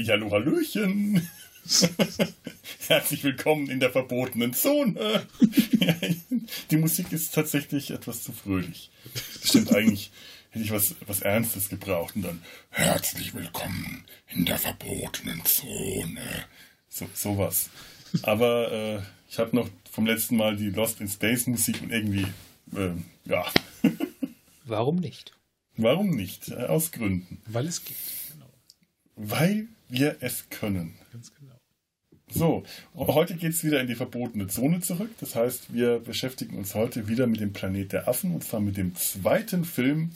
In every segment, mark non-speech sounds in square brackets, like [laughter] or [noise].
Hallihallo, Hallöchen. [laughs] Herzlich willkommen in der verbotenen Zone. [laughs] Die Musik ist tatsächlich etwas zu fröhlich. Stimmt, eigentlich hätte ich was, was Ernstes gebraucht und dann herzlich willkommen in der verbotenen Zone. So, sowas. Aber äh, ich habe noch vom letzten Mal die Lost in Space Musik und irgendwie, äh, ja. [laughs] Warum nicht? Warum nicht? Äh, aus Gründen. Weil es geht. Genau. Weil wir es können. Ganz genau. So, heute geht es wieder in die verbotene Zone zurück. Das heißt, wir beschäftigen uns heute wieder mit dem Planet der Affen und zwar mit dem zweiten Film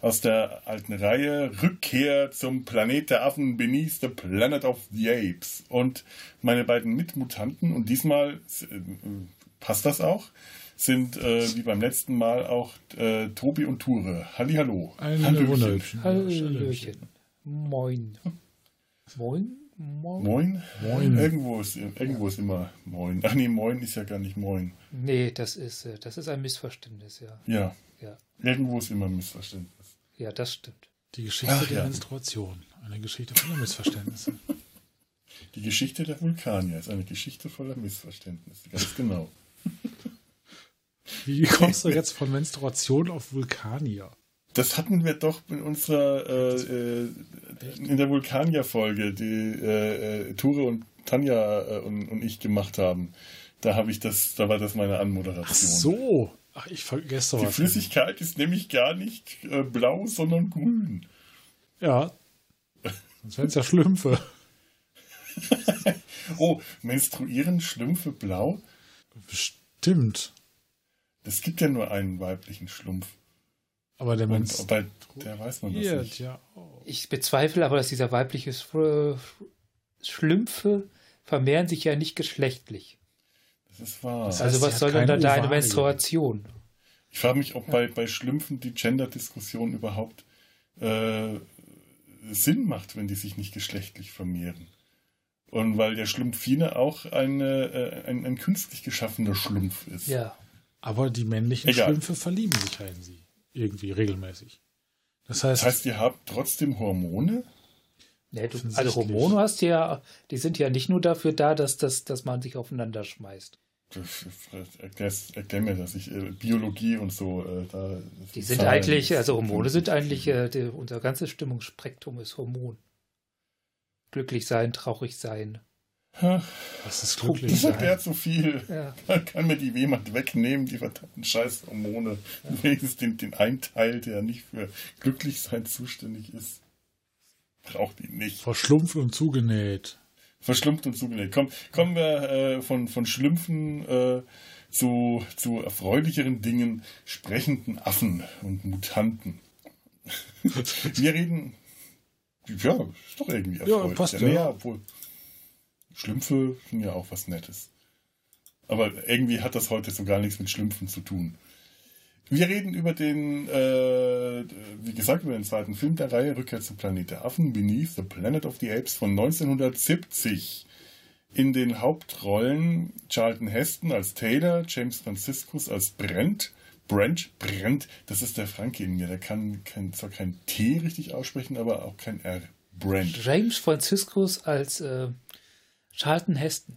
aus der alten Reihe Rückkehr zum Planet der Affen Beneath the Planet of the Apes. Und meine beiden Mitmutanten, und diesmal äh, passt das auch, sind äh, wie beim letzten Mal auch äh, Tobi und Ture. Hallihallo. Ein Hallöchen. Wunderhübchen. Hallöchen. Moin. Moin? Moin? Moin? Moin. Irgendwo ist, irgendwo ist immer Moin. Ach nee, Moin ist ja gar nicht Moin. Nee, das ist, äh, das ist ein Missverständnis, ja. Ja, Ja, irgendwo ist immer ein Missverständnis. ja das stimmt. Die Geschichte Ach, der ja. Menstruation. Eine Geschichte voller Missverständnisse. [laughs] Die Geschichte der Vulkanier ist eine Geschichte voller Missverständnisse. Ganz genau. Wie kommst du jetzt von Menstruation auf Vulkanier? Das hatten wir doch in unserer äh, äh, in der Vulkanier-Folge, die äh, äh, Ture und Tanja äh, und, und ich gemacht haben. Da habe ich das, da war das meine Anmoderation. Ach so. Ach, ich vergesse Die was. Flüssigkeit ist nämlich gar nicht äh, blau, sondern grün. Ja. Sonst wären es ja Schlümpfe. [laughs] Oh, menstruieren Schlümpfe blau? Bestimmt. Es gibt ja nur einen weiblichen Schlumpf. Aber der Und bei Menstruiert der weiß man das nicht. ja auch. Ich bezweifle aber, dass dieser weibliche Sch- Schlümpfe vermehren sich ja nicht geschlechtlich. Das ist wahr. Das heißt, Also was soll denn da keine deine Ovarien. Menstruation? Ich frage mich, ob bei, bei Schlümpfen die Gender-Diskussion überhaupt äh, Sinn macht, wenn die sich nicht geschlechtlich vermehren. Und weil der Schlumpfine auch eine, äh, ein, ein künstlich geschaffener Schlumpf ist. Ja. Aber die männlichen Egal. Schlümpfe verlieben sich ja in sie. Irgendwie regelmäßig. Das heißt, Das heißt, die haben trotzdem Hormone? Nee, du, also Hormone hast du ja, die sind ja nicht nur dafür da, dass, dass, dass man sich aufeinander schmeißt. Erklär, erklär mir das. Ich, äh, Biologie und so. Äh, da, Die sind Zahlen, eigentlich, also Hormone sind eigentlich, äh, die, unser ganzes Stimmungsspektrum ist Hormon. Glücklich sein, traurig sein. Das ist Das glücklich erklärt sein. so viel. Ja. Kann mir die jemand wegnehmen, die verdammten scheiß Hormone. Wenigstens den, den einen Teil, der nicht für Glücklichsein zuständig ist. Braucht ihn nicht. Verschlumpft und zugenäht. Verschlumpft und zugenäht. Komm, kommen wir äh, von, von Schlümpfen äh, zu, zu erfreulicheren Dingen, sprechenden Affen und Mutanten. [laughs] wir reden. Ja, ist doch irgendwie erfreulich. passt, nee, ja. obwohl. Schlümpfe sind ja auch was Nettes. Aber irgendwie hat das heute so gar nichts mit Schlümpfen zu tun. Wir reden über den, äh, wie gesagt, über den zweiten Film der Reihe Rückkehr zum Planet der Affen, Beneath the Planet of the Apes von 1970. In den Hauptrollen Charlton Heston als Taylor, James Franciscus als Brent. Brent, Brent, das ist der Franke in mir. Der kann, kann zwar kein T richtig aussprechen, aber auch kein R. Brent. James Franciscus als äh, Charlton Heston.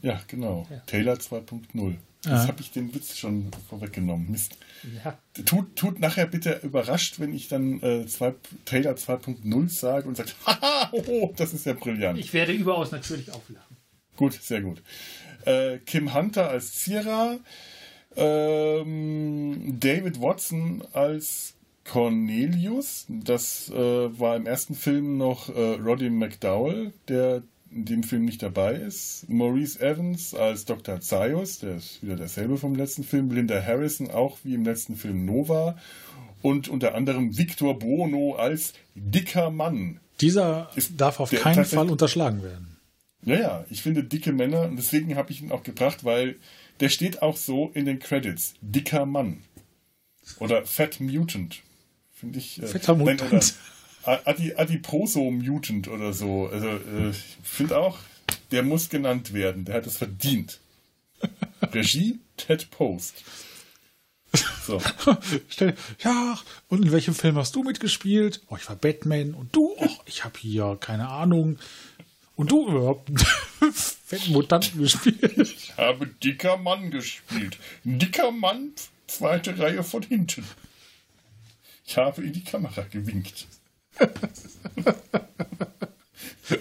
Ja, genau. Ja. Taylor 2.0. Ja. Jetzt habe ich den Witz schon vorweggenommen. Mist. Ja. Tut, tut nachher bitte überrascht, wenn ich dann äh, zwei, Taylor 2.0 sage und sagt, [laughs] haha, oh, das ist ja brillant. Ich werde überaus natürlich auflachen. Gut, sehr gut. Äh, Kim Hunter als Zira, ähm, David Watson als Cornelius. Das äh, war im ersten Film noch äh, Roddy McDowell, der in dem Film nicht dabei ist. Maurice Evans als Dr. Zaius, der ist wieder derselbe vom letzten Film. Linda Harrison auch wie im letzten Film Nova. Und unter anderem Victor Bono als dicker Mann. Dieser Ist darf auf keinen Fall unterschlagen werden. Naja, ich finde dicke Männer und deswegen habe ich ihn auch gebracht, weil der steht auch so in den Credits. Dicker Mann. Oder Fat Mutant. Finde ich. Äh, Fetter Mutant. Adi, Adiposo Mutant oder so. Also äh, ich finde auch, der muss genannt werden. Der hat es verdient. [laughs] Regie Ted Post. So. [laughs] Ja, und in welchem Film hast du mitgespielt? Oh, ich war Batman. Und du? Oh, ich habe hier, keine Ahnung. Und du überhaupt [laughs] fetten Mutanten gespielt? Ich habe dicker Mann gespielt. Dicker Mann, zweite Reihe von hinten. Ich habe in die Kamera gewinkt.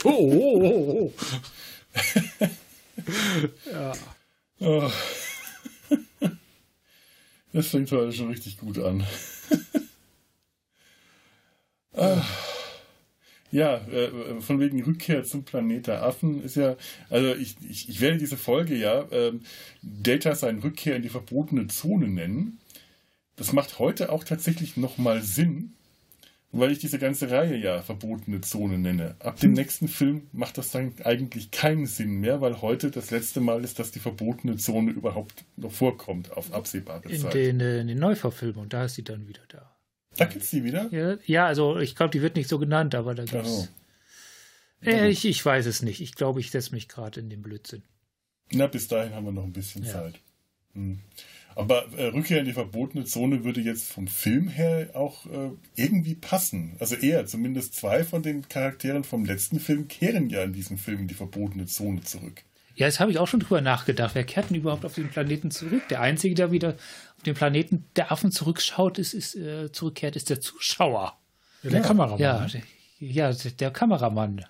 Oh, oh, oh, oh. Oh. Das fängt heute schon richtig gut an. Ah. Ja, äh, von wegen Rückkehr zum Planet der Affen ist ja, also ich, ich, ich werde diese Folge ja ähm, Data seine Rückkehr in die verbotene Zone nennen. Das macht heute auch tatsächlich nochmal Sinn, weil ich diese ganze Reihe ja verbotene Zone nenne. Ab dem nächsten Film macht das dann eigentlich keinen Sinn mehr, weil heute das letzte Mal ist, dass die verbotene Zone überhaupt noch vorkommt auf absehbare In Zeit. den, äh, in den Neuverfilmungen, da ist sie dann wieder da. da gibt's die wieder? Ja, ja also ich glaube, die wird nicht so genannt, aber da gibt's. so. Äh, ich, ich weiß es nicht. Ich glaube, ich setze mich gerade in den Blödsinn. Na, bis dahin haben wir noch ein bisschen Ja. Zeit. Hm. Aber äh, Rückkehr in die verbotene Zone würde jetzt vom Film her auch äh, irgendwie passen. Also eher, zumindest zwei von den Charakteren vom letzten Film kehren ja in diesem Film in die verbotene Zone zurück. Ja, das habe ich auch schon drüber nachgedacht. Wer kehrt denn überhaupt auf den Planeten zurück? Der Einzige, der wieder auf den Planeten der Affen zurückschaut, ist, ist äh, zurückkehrt, ist der Zuschauer. Ja, der Ja. Kameramann. Ja, der, ja, der Kameramann.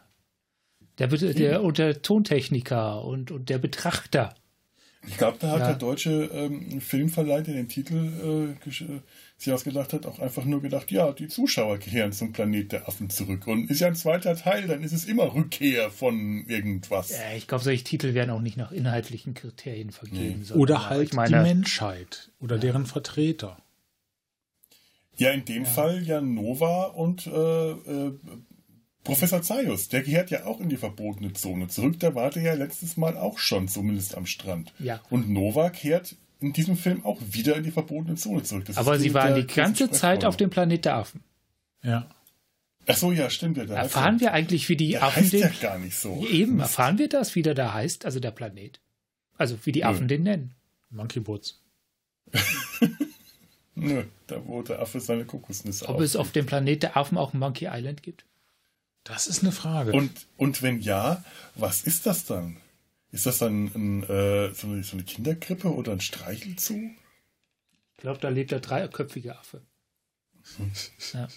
Der, Be- der, und der Tontechniker und, und der Betrachter. Ich glaube, da hat Ja. der deutsche ähm, Filmverleih, der den Titel äh, äh, sich ausgedacht hat, auch einfach nur gedacht, ja, die Zuschauer kehren zum Planet der Affen zurück. Und ist ja ein zweiter Teil, dann ist es immer Rückkehr von irgendwas. Äh, ich glaube, solche Titel werden auch nicht nach inhaltlichen Kriterien vergeben. sondern, Oder halt ich meine, die Menschheit oder deren Vertreter. Ja, in dem Fall ja Nova und äh, äh, Professor Zaius, der gehört ja auch in die verbotene Zone zurück. Der war der ja letztes Mal auch schon, zumindest am Strand. Ja. Und Nova kehrt in diesem Film auch wieder in die verbotene Zone zurück. Das Aber sie waren die ganze Zeit auf dem Planet der Affen. Ja. Ach so, ja, stimmt. Ja, heißt Erfahren ja, wir eigentlich, wie die der Affen heißt den. ja gar nicht so. Eben, erfahren wir das, wie der da heißt, also der Planet. Also wie die Nö. Affen den nennen. Monkey Boots. [laughs] Nö, da wo der Affe seine Kokosnüsse Ob es auflegt. auf dem Planet der Affen auch Monkey Island gibt? Das ist eine Frage. Und, und wenn ja, was ist das dann? Ist das dann ein, äh, so, eine, so eine Kinderkrippe oder ein Streichelzoo? Ich glaube, da lebt der dreiköpfige Affe. [laughs] Ja.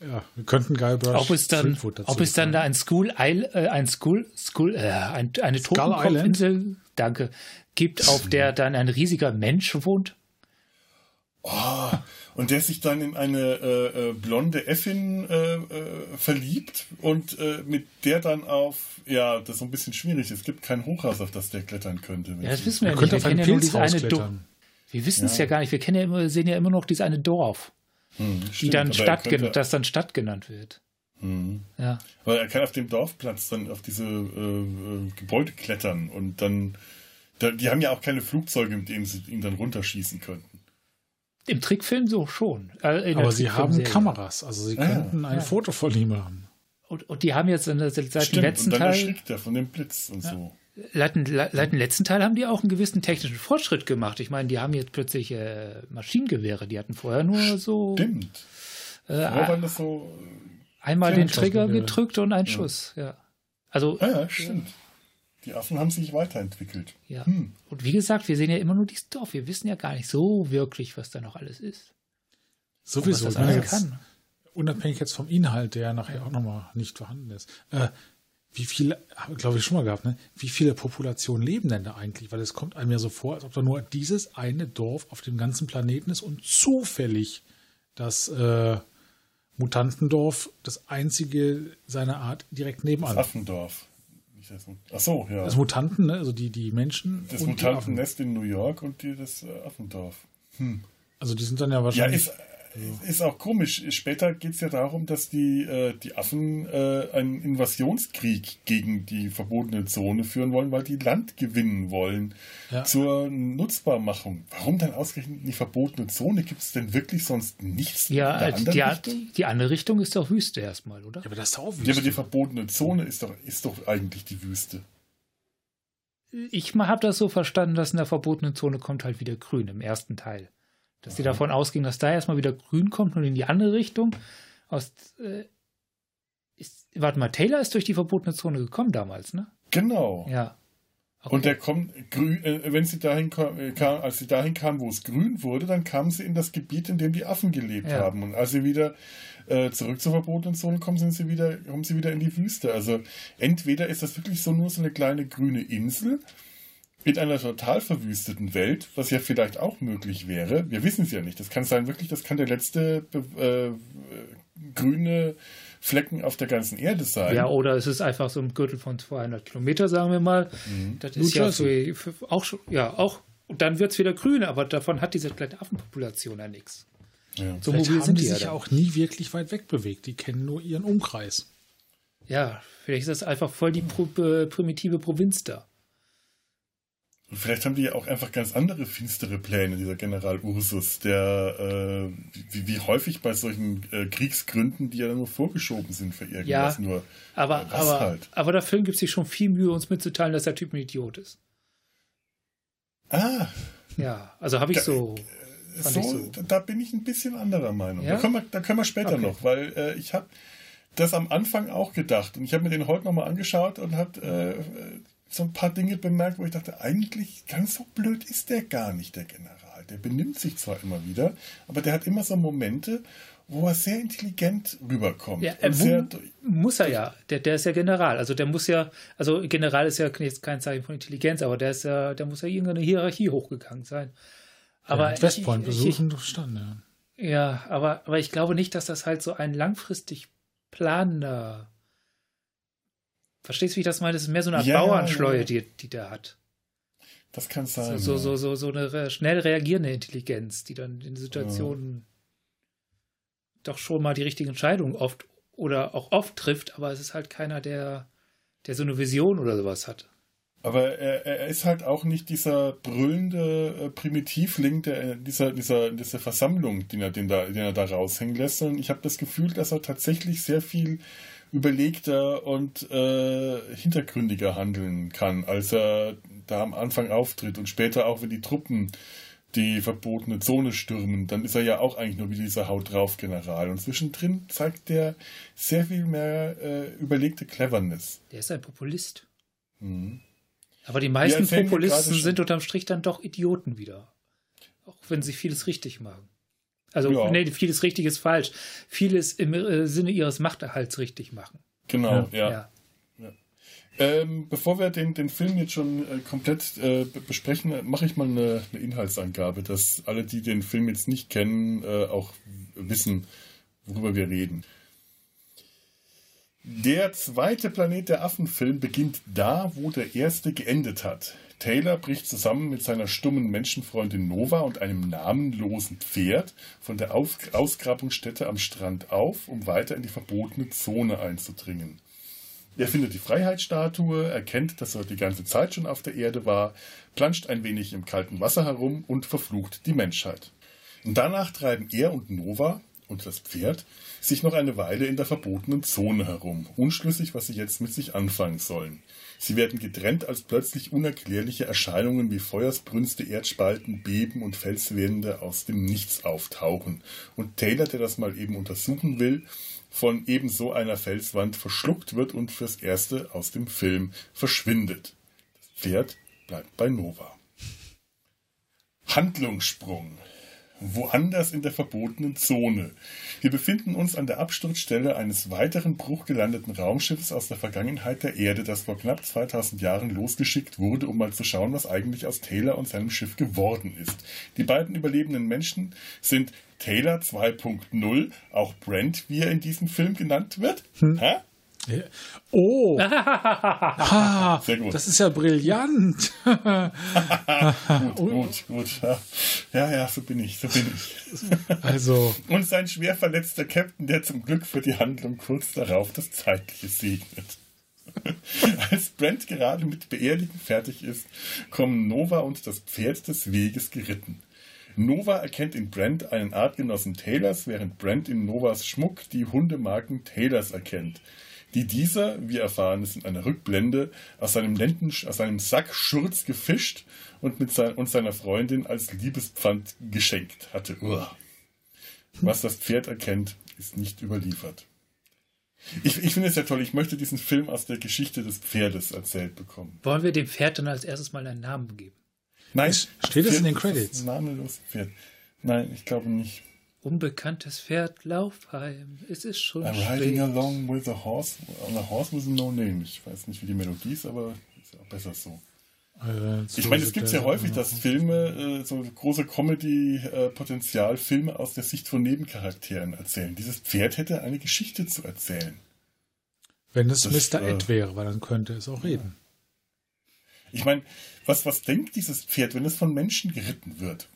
ja, wir könnten Guybrush Ob es dann, dazu ob es dann da ein School, Isle, äh, ein School, School, äh, ein, eine Totenkopfinsel, danke, gibt, auf der dann ein riesiger Mensch wohnt. Oh, und der sich dann in eine äh, äh, blonde Äffin äh, äh, verliebt und äh, mit der dann auf, ja, das ist so ein bisschen schwierig. Es gibt kein Hochhaus, auf das der klettern könnte. Ja, das wissen wir ja nicht. könnte Wir kennen ja nur dieses Pilzhaus eine Dorf. klettern. Wir wissen es Ja. ja gar nicht. Wir kennen ja immer, sehen ja immer noch dieses eine Dorf, Hm, die stimmt, dann Stadt, könnte- das dann Stadt genannt wird. Hm. Ja. Aber er kann auf dem Dorfplatz dann auf diese äh, Gebäude klettern und dann, da, die haben ja auch keine Flugzeuge, mit denen sie ihn dann runterschießen könnten. Im Trickfilm so schon. Äh, der Aber sie haben. Kameras, also sie Ah, könnten ein ja. Foto von ihm haben. Und, und die haben jetzt in der, seit dem Stimmt, letzten und dann Teil, erschrickt er von dem Blitz und so. seit, dem- seit dem letzten Teil haben die auch einen gewissen technischen Fortschritt gemacht. Ich meine, die haben jetzt plötzlich äh, Maschinengewehre. Die hatten vorher nur so Stimmt. äh, Vorher waren das so. einmal den Trigger gedrückt und ein Schuss. Ja. Also Ah ja, stimmt. Die Affen haben sich weiterentwickelt. ja. Hm. Und wie gesagt, wir sehen ja immer nur dieses Dorf. Wir wissen ja gar nicht so wirklich, was da noch alles ist. Und Sowieso. was ich das alles jetzt, kann. unabhängig jetzt vom Inhalt, der nachher auch nochmal nicht vorhanden ist. Äh, wie viele, glaube ich schon mal gehabt, ne? wie viele Populationen leben denn da eigentlich? Weil es kommt einem ja so vor, als ob da nur dieses eine Dorf auf dem ganzen Planeten ist und zufällig das äh, Mutantendorf das einzige seiner Art direkt nebenan. Das Affendorf. Das Ach so, ja. Das Mutanten, ne? also die, die Menschen Das. Mutantennest in New York und die, das Affendorf. Also die sind dann ja Ja, wahrscheinlich. Ist, ist auch komisch. Später geht es ja darum, dass die, äh, die Affen äh, einen Invasionskrieg gegen die verbotene Zone führen wollen, weil die Land gewinnen wollen Ja. zur Nutzbarmachung. Warum dann ausgerechnet in die verbotene Zone? Gibt es denn wirklich sonst nichts Ja, in der anderen die, Richtung? die andere Richtung ist doch Wüste erstmal, oder? ja, aber das ist auch Ja, aber die Wüste. verbotene Zone ist doch, ist doch eigentlich die Wüste. ich habe das so verstanden, dass in der verbotenen Zone kommt halt wieder grün im ersten Teil. Dass sie davon ausging, dass da erstmal wieder grün kommt und in die andere Richtung. Aus, äh, ist, warte mal, Taylor ist durch die verbotene Zone gekommen damals, ne? Genau. Ja. Okay. Und der kommt grün, äh, wenn sie dahin kam, äh, kam, als sie dahin kam, wo es grün wurde, dann kamen sie in das Gebiet, in dem die Affen gelebt Ja. haben. Und als sie wieder äh, zurück zur verbotenen Zone kommen, sind sie wieder, kommen sie wieder in die Wüste. Also entweder ist das wirklich so nur so eine kleine grüne Insel in einer total verwüsteten Welt, was ja vielleicht auch möglich wäre. Wir wissen es ja nicht. Das kann sein, wirklich, das kann der letzte äh, grüne Flecken auf der ganzen Erde sein. Ja, oder es ist einfach so ein Gürtel von 200 Kilometer, sagen wir mal. Das ist ja für auch schon, ja, auch. Und dann wird es wieder grün, aber davon hat diese kleine Affenpopulation ja nichts. Ja. So Vielleicht mobil haben sind die die ja sich dann. auch nie wirklich weit weg bewegt. Die kennen nur ihren Umkreis. Ja, vielleicht ist das einfach voll die pro, äh, primitive Provinz da. Und vielleicht haben die ja auch einfach ganz andere finstere Pläne, dieser General Ursus, der äh, wie, wie häufig bei solchen äh, Kriegsgründen, die ja nur vorgeschoben sind für irgendwas Ja, nur. Aber, Was aber, halt? aber der Film gibt sich schon viel Mühe, uns mitzuteilen, dass der Typ ein Idiot ist. Ah, Ja, also habe ich Da- so. fand ich so, so. da bin ich ein bisschen anderer Meinung. Ja? Da, können wir, da können wir später Okay. noch, weil äh, ich habe das am Anfang auch gedacht und ich habe mir den heute nochmal angeschaut und habe äh, so ein paar Dinge bemerkt, wo ich dachte, eigentlich ganz so blöd ist der gar nicht, der General. Der benimmt sich zwar immer wieder, aber der hat immer so Momente, wo er sehr intelligent rüberkommt. Ja, und äh, sehr, muss er ja. Der, der ist ja General. Also der muss ja, also General ist ja jetzt kein Zeichen von Intelligenz, aber der ist ja, der muss ja irgendeine Hierarchie hochgegangen sein. Aber ja, Westpoint besuchen stand, ja. Ja, aber, aber ich glaube nicht, dass das halt so ein langfristig planender. Verstehst du, wie ich das meine? Das ist mehr so eine Art Ja, Bauernschleue, ja. die, die der hat. das kann sein. so, ja. so, so, so eine schnell reagierende Intelligenz, die dann in Situationen doch schon mal die richtige Entscheidung oft oder auch oft trifft, aber es ist halt keiner, der, der so eine Vision oder sowas hat. Aber er, er ist halt auch nicht dieser brüllende äh, Primitivling der, dieser, dieser, dieser Versammlung, den er, den, da, den er da raushängen lässt, sondern ich habe das Gefühl, dass er tatsächlich sehr viel überlegter und äh, hintergründiger handeln kann, als er da am Anfang auftritt und später auch, wenn die Truppen die verbotene Zone stürmen, dann ist er ja auch eigentlich nur wie dieser Haut drauf General. Und zwischendrin zeigt der sehr viel mehr äh, überlegte Cleverness. Der ist ein Populist. Mhm. Aber die meisten Populisten sind unterm Strich dann doch Idioten wieder. Auch wenn sie vieles richtig machen. Also, Ja. nee, vieles richtig ist falsch. Vieles im äh, Sinne ihres Machterhalts richtig machen. Genau, ja. ja. Ähm, bevor wir den, den Film jetzt schon äh, komplett äh, be- besprechen, äh, mache ich mal eine, eine Inhaltsangabe, dass alle, die den Film jetzt nicht kennen, äh, auch wissen, worüber wir reden. Der zweite Planet der Affen-Film beginnt da, wo der erste geendet hat. Taylor bricht zusammen mit seiner stummen Menschenfreundin Nova und einem namenlosen Pferd von der Ausgrabungsstätte am Strand auf, um weiter in die verbotene Zone einzudringen. Er findet die Freiheitsstatue, erkennt, dass er die ganze Zeit schon auf der Erde war, planscht ein wenig im kalten Wasser herum und verflucht die Menschheit. Danach treiben er und Nova und das Pferd sich noch eine Weile in der verbotenen Zone herum, unschlüssig, was sie jetzt mit sich anfangen sollen. Sie werden getrennt, als plötzlich unerklärliche Erscheinungen wie Feuersbrünste, Erdspalten, Beben und Felswände aus dem Nichts auftauchen. Und Taylor, der das mal eben untersuchen will, von ebenso einer Felswand verschluckt wird und fürs Erste aus dem Film verschwindet. Das Pferd bleibt bei Nova. Handlungssprung. Woanders in der verbotenen Zone. Wir befinden uns an der Absturzstelle eines weiteren bruchgelandeten Raumschiffs aus der Vergangenheit der Erde, das vor knapp 2000 Jahren losgeschickt wurde, um mal zu schauen, was eigentlich aus Taylor und seinem Schiff geworden ist. Die beiden überlebenden Menschen sind Taylor 2.0, auch Brent, wie er in diesem Film genannt wird. Hä? Ja. Oh, [laughs] ha, Sehr gut. das ist ja brillant. [laughs] Gut, gut, gut. Ja, ja, ja, so bin ich, so bin ich. Also, [laughs] Und sein schwer verletzter Captain, der zum Glück für die Handlung kurz darauf das Zeitliche segnet. Als Brent gerade mit Beerdigen fertig ist, kommen Nova und das Pferd des Weges geritten. Nova erkennt in Brent einen Artgenossen Taylors, während Brent in Novas Schmuck die Hundemarken Taylors erkennt. Die dieser, wie erfahren ist, in einer Rückblende aus seinem, Lenden, aus seinem Sack Schurz gefischt und, mit sein, und seiner Freundin als Liebespfand geschenkt hatte. Uah. Was das Pferd erkennt, ist nicht überliefert. Ich, ich finde es ja toll. Ich möchte diesen Film aus der Geschichte des Pferdes erzählt bekommen. Wollen wir dem Pferd dann als erstes mal einen Namen geben? Nein. Steht das in den Credits? Namenlos Pferd. Nein, ich glaube nicht. Unbekanntes Pferd, Laufheim. Es ist schon I'm spät. riding along with a horse, on a horse with no name. Ich weiß nicht, wie die Melodie ist, aber ist auch besser so. Äh, Ich meine, es gibt ja häufig, dass Filme, äh, so große Comedy-Potenzial, Filme aus der Sicht von Nebencharakteren erzählen. Dieses Pferd hätte eine Geschichte zu erzählen. Wenn es Das, Mr. äh, Ed wäre, weil dann könnte es auch reden. Ich meine, was, was denkt dieses Pferd, wenn es von Menschen geritten wird?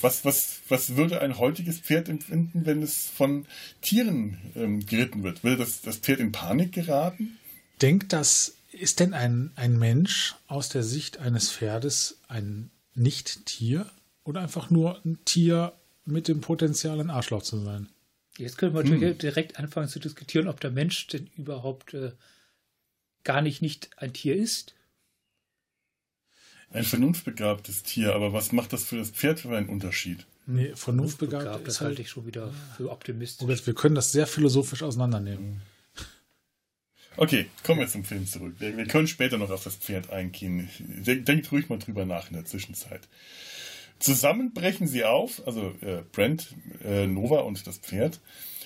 Was, was, was würde ein heutiges Pferd empfinden, wenn es von Tieren ähm, geritten wird? Würde das, das Pferd in Panik geraten? Denkt das, ist denn ein, ein Mensch aus der Sicht eines Pferdes ein Nicht-Tier oder einfach nur ein Tier mit dem Potenzial, ein Arschloch zu sein? Jetzt können wir natürlich direkt anfangen zu diskutieren, ob der Mensch denn überhaupt äh, gar nicht nicht ein Tier ist. Ein vernunftbegabtes Tier, aber was macht das für das Pferd für einen Unterschied? Nee, vernunftbegabt Begabt, das ist halte halt. ich schon wieder für optimistisch. Robert, wir können das sehr philosophisch auseinandernehmen. Okay, kommen wir zum Film zurück. Wir, wir können später noch auf das Pferd eingehen. Denk, denkt ruhig mal drüber nach in der Zwischenzeit. Zusammen brechen sie auf, also äh, Brent, äh, Nova und das Pferd,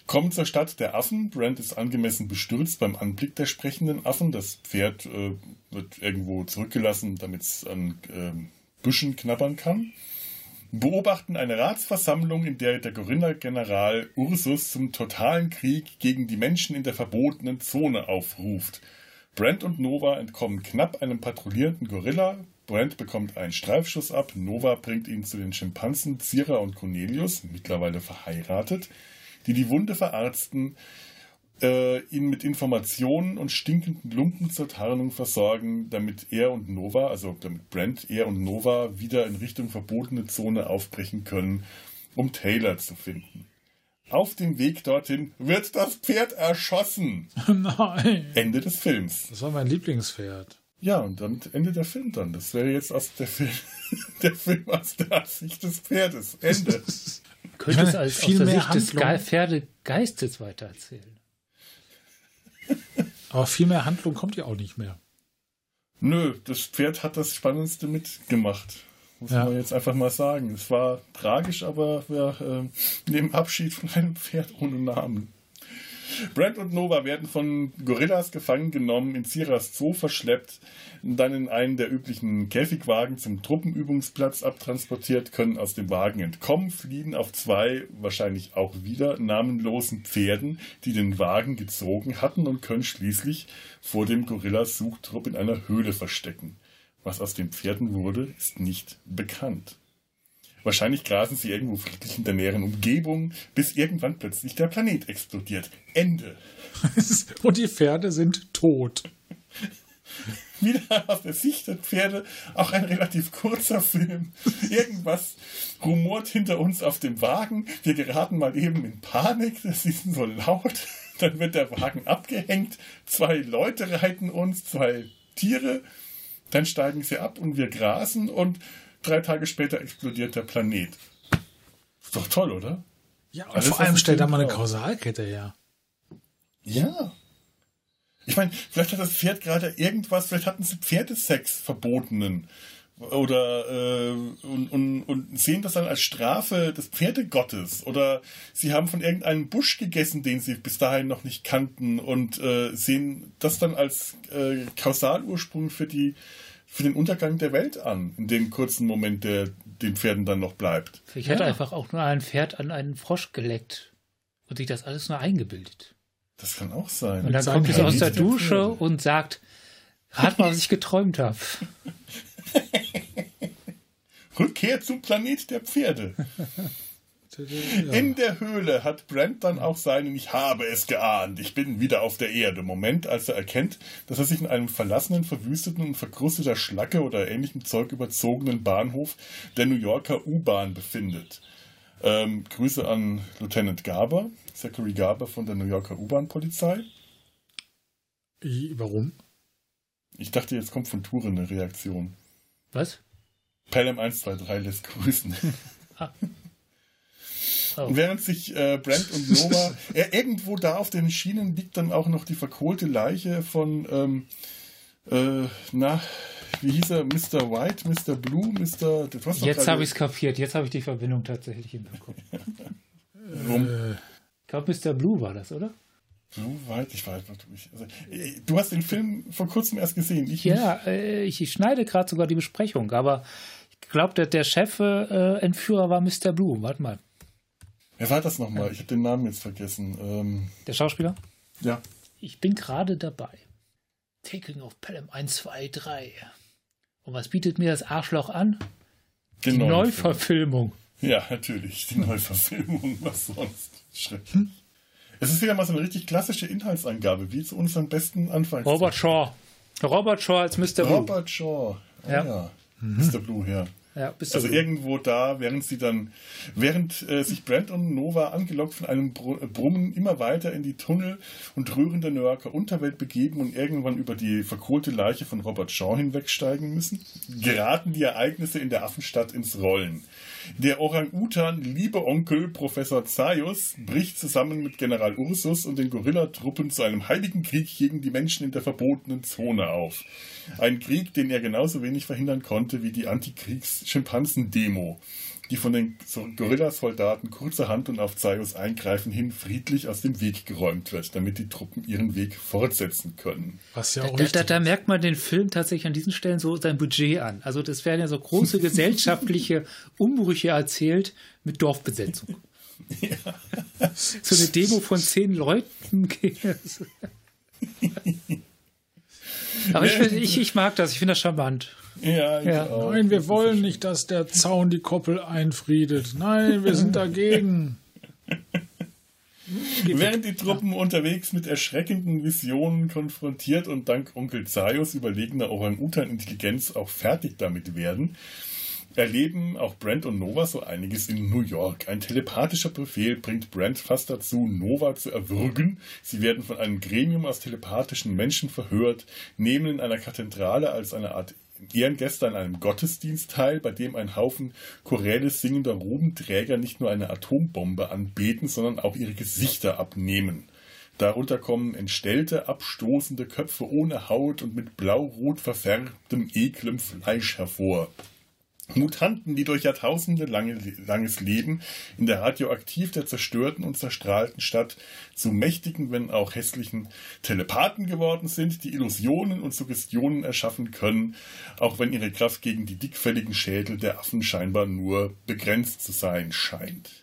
kommen zur Stadt der Affen. Brent ist angemessen bestürzt beim Anblick der sprechenden Affen. Das Pferd äh, wird irgendwo zurückgelassen, damit es an ähm, Büschen knabbern kann. Beobachten eine Ratsversammlung, in der der Gorilla-General Ursus zum totalen Krieg gegen die Menschen in der verbotenen Zone aufruft. Brent und Nova entkommen knapp einem patrouillierenden Gorilla. Brent bekommt einen Streifschuss ab. Nova bringt ihn zu den Schimpansen Zira und Cornelius, mittlerweile verheiratet, die die Wunde verarzten, äh, ihn mit Informationen und stinkenden Lumpen zur Tarnung versorgen, damit er und Nova, also damit Brent, er und Nova wieder in Richtung verbotene Zone aufbrechen können, um Taylor zu finden. Auf dem Weg dorthin wird das Pferd erschossen. [laughs] Nein. Ende des Films. Das war mein Lieblingspferd. Ja, und dann endet der Film dann. Das wäre jetzt aus der Film, [laughs] der Film aus der Sicht des Pferdes. Ende. [laughs] Könnte es als viel aus der mehr Sicht des Handlung. Ge Pferdegeistes weitererzählen. [laughs] Aber viel mehr Handlung kommt ja auch nicht mehr. Nö, das Pferd hat das Spannendste mitgemacht. Muss Ja. man jetzt einfach mal sagen. Es war tragisch, aber wir äh, nehmen Abschied von einem Pferd ohne Namen. Brent und Nova werden von Gorillas gefangen genommen, in Ciras Zoo verschleppt, dann in einen der üblichen Käfigwagen zum Truppenübungsplatz abtransportiert, können aus dem Wagen entkommen, fliehen auf zwei, wahrscheinlich auch wieder namenlosen Pferden, die den Wagen gezogen hatten und können schließlich vor dem Gorilla-Suchtrupp in einer Höhle verstecken. Was aus den Pferden wurde, ist nicht bekannt. Wahrscheinlich grasen sie irgendwo friedlich in der näheren Umgebung, bis irgendwann plötzlich der Planet explodiert. Ende. [laughs] Und die Pferde sind tot. [laughs] Wieder aus der Sicht der Pferde auch ein relativ kurzer Film. Irgendwas rumort hinter uns auf dem Wagen. Wir geraten mal eben in Panik. Das ist so laut. [laughs] Dann wird der Wagen abgehängt. Zwei Leute reiten uns, zwei Tiere. Dann steigen sie ab und wir grasen und drei Tage später explodiert der Planet. Ist doch toll, oder? Ja, und Alles, vor allem stellt da mal eine. Kausalkette her. Ja. Ich meine, vielleicht hat das Pferd gerade irgendwas, vielleicht hatten sie Pferdesex verbotenen. Oder äh, und, und, und sehen das dann als Strafe des Pferdegottes. Oder sie haben von irgendeinem Busch gegessen, den sie bis dahin noch nicht kannten und äh, sehen das dann als äh, Kausalursprung für die für den Untergang der Welt an, in dem kurzen Moment, der den Pferden dann noch bleibt. Vielleicht hat Ja. einfach auch nur ein Pferd an einen Frosch geleckt und sich das alles nur eingebildet. Das kann auch sein. Und dann kommt es aus der der Dusche Pferde. und sagt, rat mal, was ich geträumt habe. [laughs] Rückkehr zum Planet der Pferde. [laughs] In der Höhle hat Brent dann auch seinen Ich habe es geahnt, ich bin wieder auf der Erde. Moment, als er erkennt, dass er sich in einem verlassenen, verwüsteten und verkrusteter Schlacke oder ähnlichem Zeug überzogenen Bahnhof der New Yorker U-Bahn befindet. Ähm, Grüße an Lieutenant Garber, Zachary Garber von der New Yorker U-Bahn-Polizei. Warum? Ich dachte, jetzt kommt von Touren eine Reaktion. Was? Pelham 123 lässt grüßen. [laughs] Oh. Und während sich äh, Brent und Nova, [laughs] äh, irgendwo da auf den Schienen liegt dann auch noch die verkohlte Leiche von, ähm, äh, na, wie hieß er, Mr. White, Mr. Blue, Mr. Jetzt habe ich es kapiert. Jetzt habe ich die Verbindung tatsächlich im Kopf. [laughs] Rum. Äh, Ich glaube, Mr. Blue war das, oder? Blue White, ich weiß nicht. Also, äh, du hast den Film vor kurzem erst gesehen. Ich. Ja, äh, ich, ich schneide gerade sogar die Besprechung, aber ich glaube, der, der Chef-Entführer war Mr. Blue. Warte mal. Wer war das nochmal? Ich habe den Namen jetzt vergessen. Ähm, Der Schauspieler? ja. Ich bin gerade dabei. Taking of Pelham 1, 2, 3. Und was bietet mir das Arschloch an? Die neuen Neuverfilmung. Film. Ja, natürlich. Die Neuverfilmung. Was sonst? Schrecklich. Es ist wieder mal so eine richtig klassische Inhaltsangabe, wie zu unserem besten Anfang. Robert Shaw. Robert Shaw als Mr. Blue. Robert Shaw. Ah, Ja. ja. Mr. Blue, ja. Ja. Also Blue. irgendwo da, während sie dann, während äh, sich Brent und Nova angelockt von einem äh, Brummen immer weiter in die Tunnel und rührende New Yorker Unterwelt begeben und irgendwann über die verkohlte Leiche von Robert Shaw hinwegsteigen müssen, geraten die Ereignisse in der Affenstadt ins Rollen. Der Orang-Utan, liebe Onkel Professor Zaius, bricht zusammen mit General Ursus und den Gorillatruppen zu einem heiligen Krieg gegen die Menschen in der verbotenen Zone auf. Ein Krieg, den er genauso wenig verhindern konnte wie die Antikriegs-Schimpansen-Demo, die von den Gorillasoldaten kurzerhand und auf Zaius Eingreifen hin friedlich aus dem Weg geräumt wird, damit die Truppen ihren Weg fortsetzen können. was ja Da, auch da, richtig da merkt man den Film tatsächlich an diesen Stellen so sein Budget an. Also das werden ja so große [laughs] gesellschaftliche Umbrüche erzählt mit Dorfbesetzung. [laughs] So eine Demo von zehn Leuten. [laughs] Aber ich, ich, ich mag das, ich finde das charmant. Ja, ich Ja. auch. Nein, wir wollen nicht, dass der Zaun die Koppel einfriedet. Nein, wir sind dagegen. [laughs] Während die Truppen unterwegs mit erschreckenden Visionen konfrontiert und dank Onkel Zaius überlegener Orang-Utan-Intelligenz auch fertig damit werden, erleben auch Brent und Nova so einiges in New York. Ein telepathischer Befehl bringt Brent fast dazu, Nova zu erwürgen. Sie werden von einem Gremium aus telepathischen Menschen verhört, nehmen in einer Kathedrale als eine Art Ehrengäste an einem Gottesdienst teil, bei dem ein Haufen choräles singender Rubenträger nicht nur eine Atombombe anbeten, sondern auch ihre Gesichter abnehmen. Darunter kommen entstellte, abstoßende Köpfe ohne Haut und mit blau-rot verfärbtem, eklem Fleisch hervor. Mutanten, die durch Jahrtausende lange, langes Leben in der radioaktiv der zerstörten und zerstrahlten Stadt zu mächtigen, wenn auch hässlichen Telepathen geworden sind, die Illusionen und Suggestionen erschaffen können, auch wenn ihre Kraft gegen die dickfälligen Schädel der Affen scheinbar nur begrenzt zu sein scheint.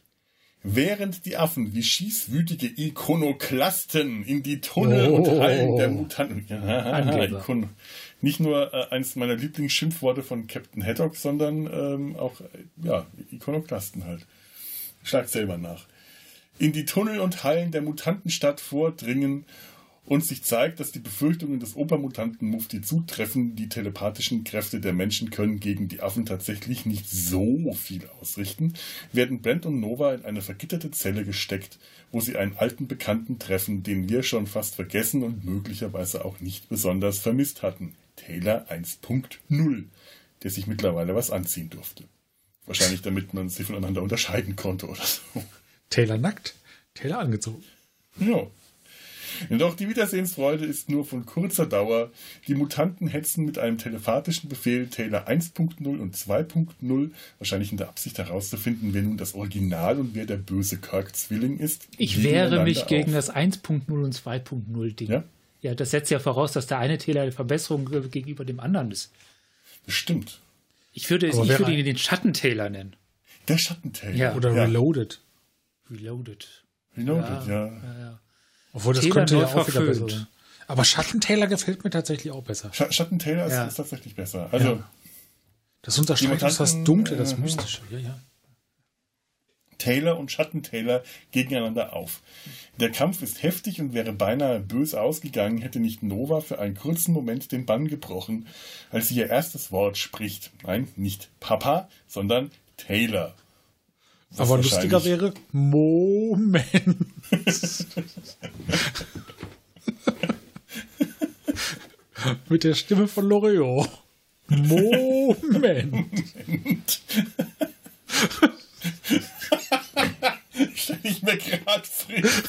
Während die Affen wie schießwütige Ikonoklasten in die Tunnel und Oh. Hallen der Mutanten. [laughs] Ja, nicht nur äh, eines meiner Lieblingsschimpfworte von Captain Haddock, sondern ähm, auch äh, ja, Ikonoklasten halt. Schlag selber nach. In die Tunnel und Hallen der Mutantenstadt vordringen und sich zeigt, dass die Befürchtungen des Obermutanten Mufti zutreffen, die telepathischen Kräfte der Menschen können gegen die Affen tatsächlich nicht so viel ausrichten, werden Brent und Nova in eine vergitterte Zelle gesteckt, wo sie einen alten Bekannten treffen, den wir schon fast vergessen und möglicherweise auch nicht besonders vermisst hatten. Taylor 1.0, der sich mittlerweile was anziehen durfte. Wahrscheinlich damit man sie voneinander unterscheiden konnte oder so. Taylor nackt, Taylor angezogen. Ja. Doch die Wiedersehensfreude ist nur von kurzer Dauer. Die Mutanten hetzen mit einem telepathischen Befehl Taylor 1.0 und 2.0, wahrscheinlich in der Absicht herauszufinden, wer nun das Original und wer der böse Kirk-Zwilling ist. Ich wehre mich gegen auf. das 1.0 und 2.0 Ding. Ja? Ja, das setzt ja voraus, dass der eine Taylor eine Verbesserung gegenüber dem anderen ist. Bestimmt. Ich würde, Aber ich würde ihn den Schatten-Taylor nennen. Der Schattentaylor. Ja. Oder ja. Reloaded. Reloaded. Reloaded, ja. Ja, ja. Obwohl, das Taylor könnte neu ja auch wieder besser verfüllt. sein. Aber Schatten-Taylor gefällt mir tatsächlich auch besser. Sch Schattentaylor ist, Ja. ist tatsächlich besser. Also, Ja. Das unterstreicht das Dunkle, das äh, Mystische. Ja, ja. Taylor und Schattentaylor gegeneinander auf. Der Kampf ist heftig und wäre beinahe böse ausgegangen, hätte nicht Nova für einen kurzen Moment den Bann gebrochen, als sie ihr erstes Wort spricht. Nein, nicht Papa, sondern Taylor. Was Aber lustiger wäre, Moment. [laughs] Mit der Stimme von Loriot. Moment. [laughs] [laughs] stelle ich mir gerade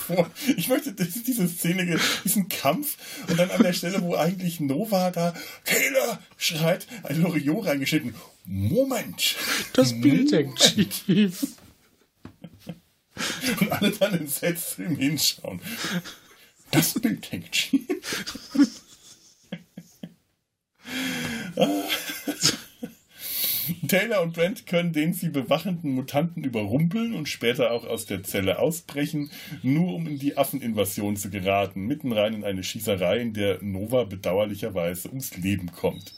vor. Ich möchte diese Szene, diesen Kampf und dann an der Stelle, wo eigentlich Nova da Taylor schreit, ein Loriot reingeschnitten. Moment! Das Bild hängt schief. [laughs] Und alle dann entsetzt ihm hinschauen. Das Bild hängt schief. [laughs] Taylor und Brent können den sie bewachenden Mutanten überrumpeln und später auch aus der Zelle ausbrechen, nur um in die Affeninvasion zu geraten, mitten rein in eine Schießerei, in der Nova bedauerlicherweise ums Leben kommt.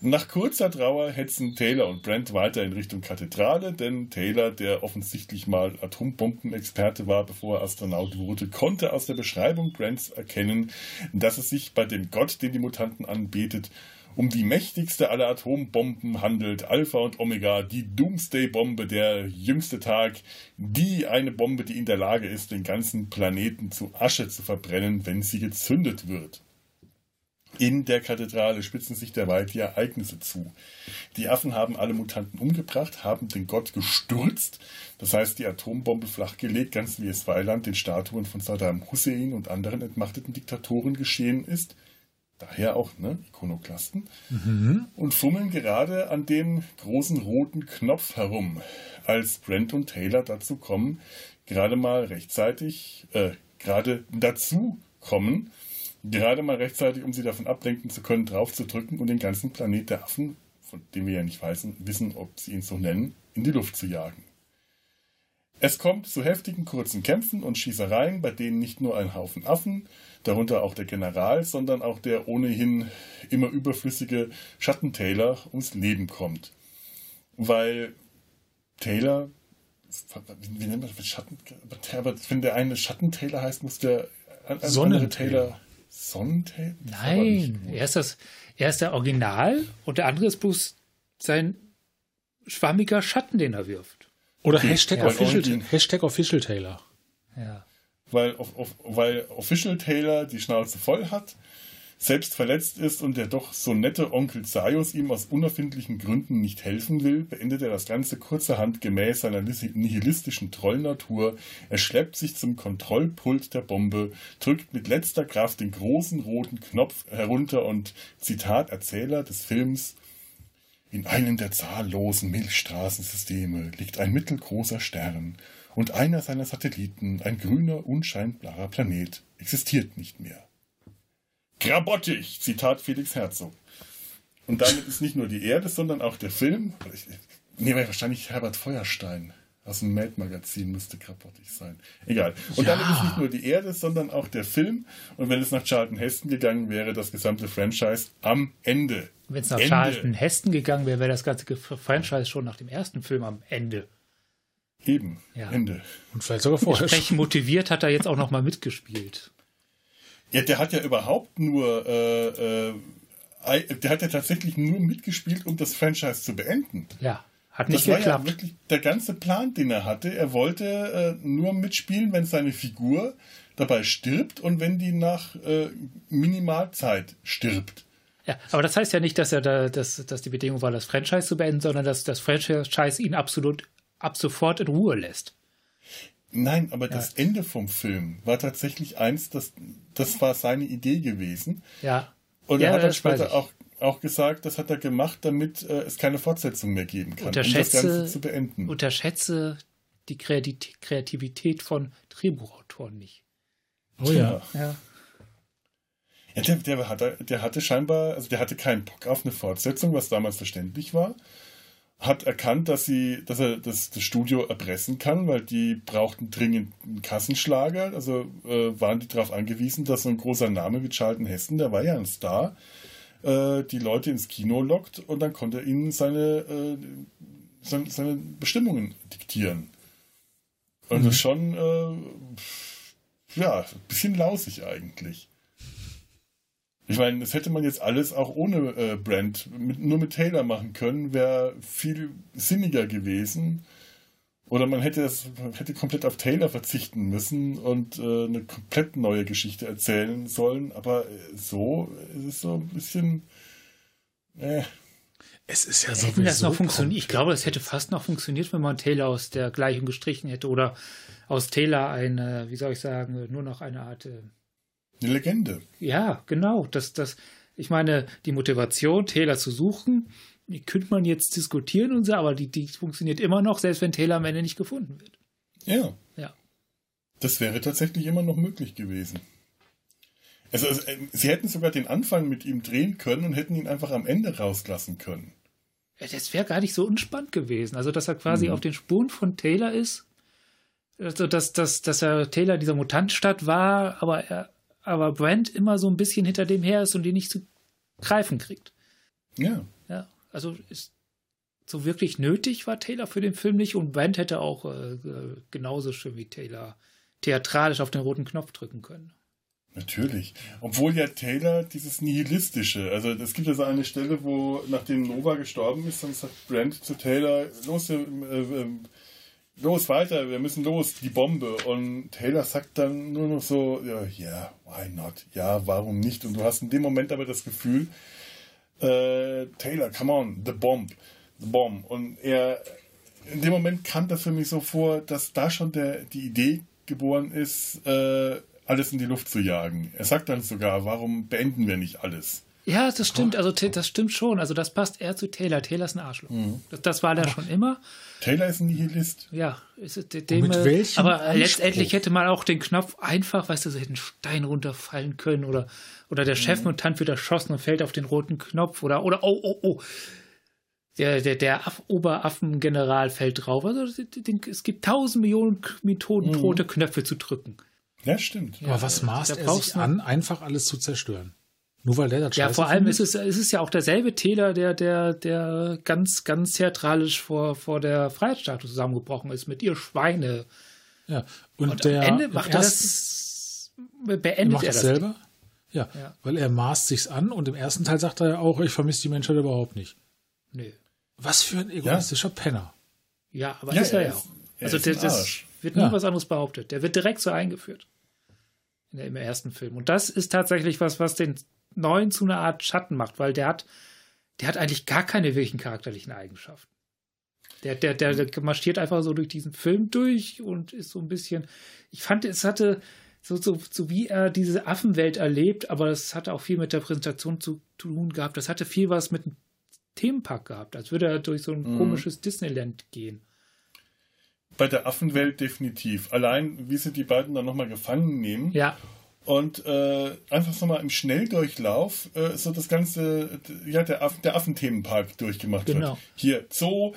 Nach kurzer Trauer hetzen Taylor und Brent weiter in Richtung Kathedrale, denn Taylor, der offensichtlich mal Atombombenexperte war, bevor er Astronaut wurde, konnte aus der Beschreibung Brents erkennen, dass es sich bei dem Gott, den die Mutanten anbetet, um die mächtigste aller Atombomben handelt, Alpha und Omega, die Doomsday-Bombe, der jüngste Tag, die eine Bombe, die in der Lage ist, den ganzen Planeten zu Asche zu verbrennen, wenn sie gezündet wird. In der Kathedrale spitzen sich derweil die Ereignisse zu. Die Affen haben alle Mutanten umgebracht, haben den Gott gestürzt, das heißt die Atombombe flachgelegt, ganz wie es Weiland den Statuen von Saddam Hussein und anderen entmachteten Diktatoren geschehen ist. Daher auch ne, Ikonoklasten. Mhm. Und fummeln gerade an dem großen roten Knopf herum, als Brent und Taylor dazu kommen, gerade mal rechtzeitig, äh, gerade dazu kommen, Gerade mal rechtzeitig, um sie davon ablenken zu können, drauf zu drücken und den ganzen Planet der Affen, von dem wir ja nicht wissen, wissen, ob sie ihn so nennen, in die Luft zu jagen. Es kommt zu heftigen kurzen Kämpfen und Schießereien, bei denen nicht nur ein Haufen Affen, darunter auch der General, sondern auch der ohnehin immer überflüssige Schattentaylor ums Leben kommt. Weil Taylor, wie nennt man das? Schatten, aber wenn der eine Schattentaylor heißt, muss der andere Taylor Sonnentape? Nein, er ist, das, er ist der Original und der andere ist bloß sein schwammiger Schatten, den er wirft. Oder Hashtag, ja, Official, Hashtag Official Taylor. Ja. Weil, weil Official Taylor die Schnauze voll hat selbst verletzt ist und der doch so nette Onkel Zaius ihm aus unerfindlichen Gründen nicht helfen will, beendet er das Ganze kurzerhand gemäß seiner nihilistischen Trollnatur. Er schleppt sich zum Kontrollpult der Bombe, drückt mit letzter Kraft den großen roten Knopf herunter und, Zitat Erzähler des Films, in einem der zahllosen Milchstraßensysteme liegt ein mittelgroßer Stern und einer seiner Satelliten, ein grüner, unscheinbarer Planet, existiert nicht mehr. Grabottig, Zitat Felix Herzog. Und damit ist nicht nur die Erde, sondern auch der Film. Nee, wahrscheinlich Herbert Feuerstein aus dem Mad-Magazin müsste grabottig sein. Egal. Und ja. damit ist nicht nur die Erde, sondern auch der Film. Und wenn es nach Charlton Heston gegangen wäre, das gesamte Franchise am Ende. Wenn es nach Ende. Charlton Heston gegangen wäre, wäre das ganze Franchise schon nach dem ersten Film am Ende. Eben. Ja. Ende. Und vielleicht sogar vorher. Entsprechend motiviert hat er jetzt auch noch mal mitgespielt. Ja, der hat ja überhaupt nur, äh, äh, der hat ja tatsächlich nur mitgespielt, um das Franchise zu beenden. Ja, hat nicht das geklappt. war ja wirklich der ganze Plan, den er hatte. Er wollte äh, nur mitspielen, wenn seine Figur dabei stirbt und wenn die nach äh, Minimalzeit stirbt. Ja, aber das heißt ja nicht, dass er da, dass, dass die Bedingung war, das Franchise zu beenden, sondern dass das Franchise ihn absolut ab sofort in Ruhe lässt. Nein, aber ja. das Ende vom Film war tatsächlich eins, das, das war seine Idee gewesen. Ja. Und ja, er hat dann später auch, auch gesagt, das hat er gemacht, damit äh, es keine Fortsetzung mehr geben kann, unterschätze, um das Ganze zu beenden. Unterschätze die Kreativität von Drehbuchautoren nicht. Oh ja. Ja. ja der, der, hatte, der hatte scheinbar, also der hatte keinen Bock auf eine Fortsetzung, was damals verständlich war hat erkannt, dass sie, dass er das, das Studio erpressen kann, weil die brauchten dringend einen Kassenschlager. Also äh, waren die darauf angewiesen, dass so ein großer Name wie Charlton Heston, der war ja ein Star, äh, die Leute ins Kino lockt und dann konnte er ihnen seine, äh, seine, seine, Bestimmungen diktieren. Und mhm. das ist schon äh, ja, ein bisschen lausig eigentlich. Ich meine, das hätte man jetzt alles auch ohne äh, Brand, mit, nur mit Taylor machen können, wäre viel sinniger gewesen. Oder man hätte, man hätte komplett auf Taylor verzichten müssen und äh, eine komplett neue Geschichte erzählen sollen. Aber so ist es so ein bisschen. Äh. Es ist ja hätte sowieso. das noch funktioniert? Ich glaube, das hätte fast noch funktioniert, wenn man Taylor aus der Gleichung gestrichen hätte oder aus Taylor eine, wie soll ich sagen, nur noch eine Art. Eine Legende. Ja, genau. Das, das, ich meine, die Motivation, Taylor zu suchen, die könnte man jetzt diskutieren und so, aber die, die funktioniert immer noch, selbst wenn Taylor am Ende nicht gefunden wird. Ja. Ja. Das wäre tatsächlich immer noch möglich gewesen. Also, also, sie hätten sogar den Anfang mit ihm drehen können und hätten ihn einfach am Ende rauslassen können. Das wäre gar nicht so unspannend gewesen. Also, dass er quasi mhm. auf den Spuren von Taylor ist. Also, dass, dass, dass er Taylor dieser Mutantstadt war, aber er, aber Brent immer so ein bisschen hinter dem her ist und ihn nicht zu greifen kriegt. Ja. Ja. Also ist so wirklich nötig war Taylor für den Film nicht und Brent hätte auch äh, genauso schön wie Taylor theatralisch auf den roten Knopf drücken können. Natürlich. Obwohl ja Taylor dieses Nihilistische, also es gibt ja so eine Stelle, wo nachdem Nova gestorben ist, dann sagt Brent zu Taylor, los, äh, äh, los weiter, wir müssen los, die Bombe. Und Taylor sagt dann nur noch so, ja, yeah, why not? Ja, warum nicht? Und du hast in dem Moment aber das Gefühl, äh, Taylor, come on, the bomb, the bomb. Und er, in dem Moment kam das für mich so vor, dass da schon der, die Idee geboren ist, äh, alles in die Luft zu jagen. Er sagt dann sogar, warum beenden wir nicht alles? Ja, das stimmt, also das stimmt schon. Also das passt eher zu Taylor. Taylor ist ein Arschloch. Mhm. Das, das, war der schon immer. Taylor ist ein Nihilist. Ja, ist dem, mit welchem aber Anspruch? letztendlich hätte man auch den Knopf einfach, weißt du, so hätte ein Stein runterfallen können oder, oder der Chefmutant wird erschossen und fällt auf den roten Knopf oder, oder, oh, oh, oh. Der, der, der Aff Oberaffengeneral fällt drauf. Also es gibt tausend Millionen Methoden, mhm. rote Knöpfe zu drücken. Ja, stimmt. Aber ja, was maßt er sich an, einfach alles zu zerstören? Nur weil der das Ja, vor allem ist es, ist es ja auch derselbe Taylor, der, der, der ganz, ganz theatralisch vor, vor der Freiheitsstatue zusammengebrochen ist mit ihr Schweine. Ja, und, und der, am Ende macht er das, beendet macht er das selber. Ja, ja, weil er maßt sich's an und im ersten Teil sagt er ja auch, ich vermisse die Menschheit überhaupt nicht. Nö. Was für ein egoistischer ja. Penner. Ja, aber ja, ist er ja auch. Also der, das wird nie was anderes behauptet. Der wird direkt so eingeführt. In der, Im ersten Film. Und das ist tatsächlich was, was den neuen zu einer Art Schatten macht, weil der hat, der hat eigentlich gar keine wirklichen charakterlichen Eigenschaften. Der, der, der, der marschiert einfach so durch diesen Film durch und ist so ein bisschen. Ich fand, es hatte so, so, so wie er diese Affenwelt erlebt, aber es hatte auch viel mit der Präsentation zu tun gehabt. Das hatte viel was mit einem Themenpark gehabt, als würde er durch so ein mhm. komisches Disneyland gehen. Bei der Affenwelt definitiv. Allein, wie sie die beiden dann nochmal gefangen nehmen. Ja und äh, einfach so mal im Schnelldurchlauf äh, so das ganze, ja, der, Aff der Affenthemenpark durchgemacht genau. wird. Hier Zoo,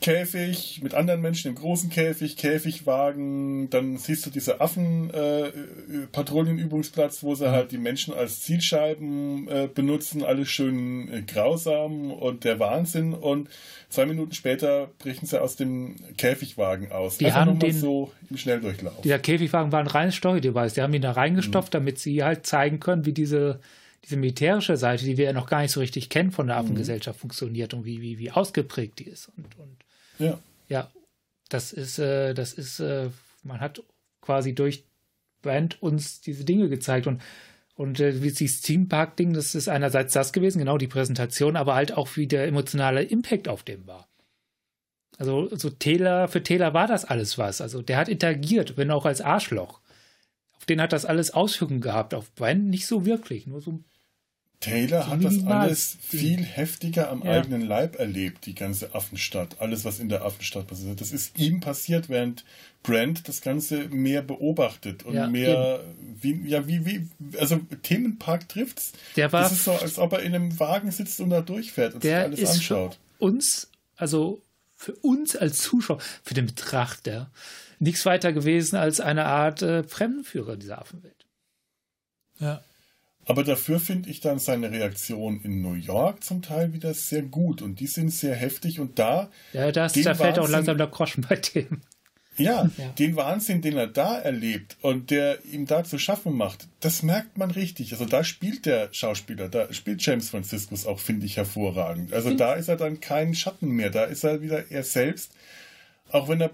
Käfig mit anderen Menschen im großen Käfig, Käfigwagen, dann siehst du diese Affen-Patrouillenübungsplatz, äh, wo sie halt die Menschen als Zielscheiben äh, benutzen, alles schön äh, grausam und der Wahnsinn und zwei Minuten später brechen sie aus dem Käfigwagen aus. Die Einfach haben den, so im Schnelldurchlauf. Dieser Käfigwagen war ein reines Story-Device. Die haben ihn da reingestopft, mhm. damit sie halt zeigen können, wie diese diese militärische Seite, die wir ja noch gar nicht so richtig kennen von der mhm. Affengesellschaft, mhm. funktioniert und wie, wie, wie ausgeprägt die ist. Und, und ja. Ja, das ist, äh, das ist, äh, man hat quasi durch Band uns diese Dinge gezeigt und und äh, dieses Theme Park Ding, das ist einerseits das gewesen, genau die Präsentation, aber halt auch wie der emotionale Impact auf dem war. Also so Taylor, für Taylor war das alles was. Also der hat interagiert, wenn auch als Arschloch. Auf den hat das alles Auswirkungen gehabt, auf Brand nicht so wirklich, nur so ein Taylor hat das alles viel heftiger am ja. eigenen Leib erlebt, die ganze Affenstadt, alles, was in der Affenstadt passiert. Das ist ihm passiert, während Brand das Ganze mehr beobachtet und ja, mehr, wie, ja, wie, wie, also Themenpark trifft's. Der war, das ist so, als ob er in einem Wagen sitzt und da durchfährt und sich alles ist anschaut. Für uns, also für uns als Zuschauer, für den Betrachter, nichts weiter gewesen als eine Art äh, Fremdenführer dieser Affenwelt. Ja. Aber dafür finde ich dann seine Reaktion in New York zum Teil wieder sehr gut und die sind sehr heftig und da. Ja, das, da fällt auch langsam der Groschen bei dem. Ja, [laughs] ja, den Wahnsinn, den er da erlebt und der ihm da zu schaffen macht, das merkt man richtig. Also da spielt der Schauspieler, da spielt James Franciscus auch, finde ich, hervorragend. Also da ist er dann kein Schatten mehr, da ist er wieder er selbst. Auch wenn er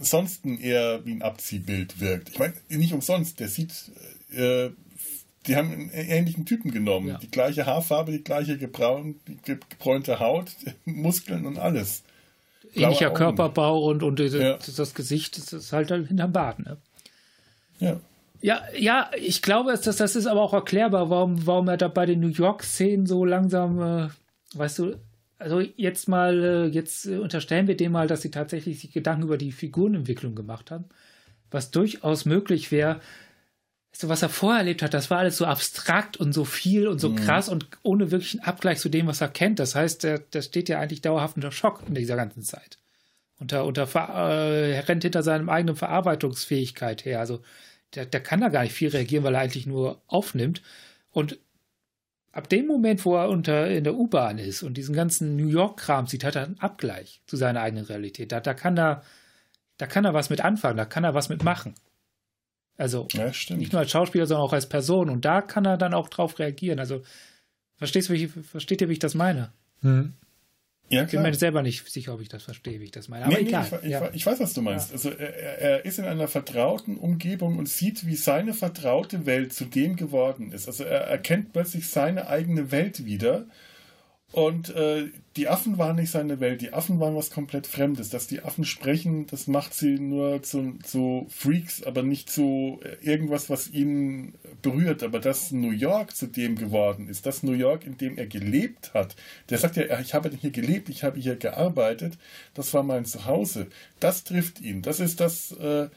sonst eher wie ein Abziehbild wirkt. Ich meine, nicht umsonst, der sieht, äh, die haben einen ähnlichen Typen genommen. Ja. Die gleiche Haarfarbe, die gleiche gebraun, die gebräunte Haut, [laughs] Muskeln und alles. Blaue Ähnlicher Augen. Körperbau und, und diese, Ja. das Gesicht das ist halt hinterm Bart. Ne? Ja. Ja, ja, ich glaube, dass das ist aber auch erklärbar, warum, warum er da bei den New York-Szenen so langsam, äh, weißt du, also jetzt mal, äh, jetzt äh, unterstellen wir dem mal, dass sie tatsächlich sich Gedanken über die Figurenentwicklung gemacht haben, was durchaus möglich wäre. Du, was er vorher erlebt hat, das war alles so abstrakt und so viel und so krass und ohne wirklichen Abgleich zu dem, was er kennt. Das heißt, der, der steht ja eigentlich dauerhaft unter Schock in dieser ganzen Zeit. Unter, unter äh, er rennt hinter seinem eigenen Verarbeitungsfähigkeit her. Also der, der kann da gar nicht viel reagieren, weil er eigentlich nur aufnimmt. Und ab dem Moment, wo er unter in der U-Bahn ist und diesen ganzen New York-Kram sieht, hat er einen Abgleich zu seiner eigenen Realität. Da, da kann er, da kann er was mit anfangen, da kann er was mit machen. Also Ja, stimmt. nicht nur als Schauspieler, sondern auch als Person. Und da kann er dann auch drauf reagieren. Also verstehst du, wie ich, versteht ihr, wie ich das meine? Hm. ja, Ich bin mir selber nicht sicher, ob ich das verstehe, wie ich das meine. Aber Nee, nee, egal. ich, ich, ja. ich weiß, was du meinst. Also er, er- er ist in einer vertrauten Umgebung und sieht, wie seine vertraute Welt zu dem geworden ist. Also er erkennt plötzlich seine eigene Welt wieder. Und äh, die Affen waren nicht seine Welt, die Affen waren was komplett Fremdes. Dass die Affen sprechen, das macht sie nur zu, zu Freaks, aber nicht zu äh, irgendwas, was ihn berührt. Aber dass New York zu dem geworden ist, das New York, in dem er gelebt hat, der sagt ja, ich habe hier gelebt, ich habe hier gearbeitet, das war mein Zuhause. Das trifft ihn. Das ist das, äh,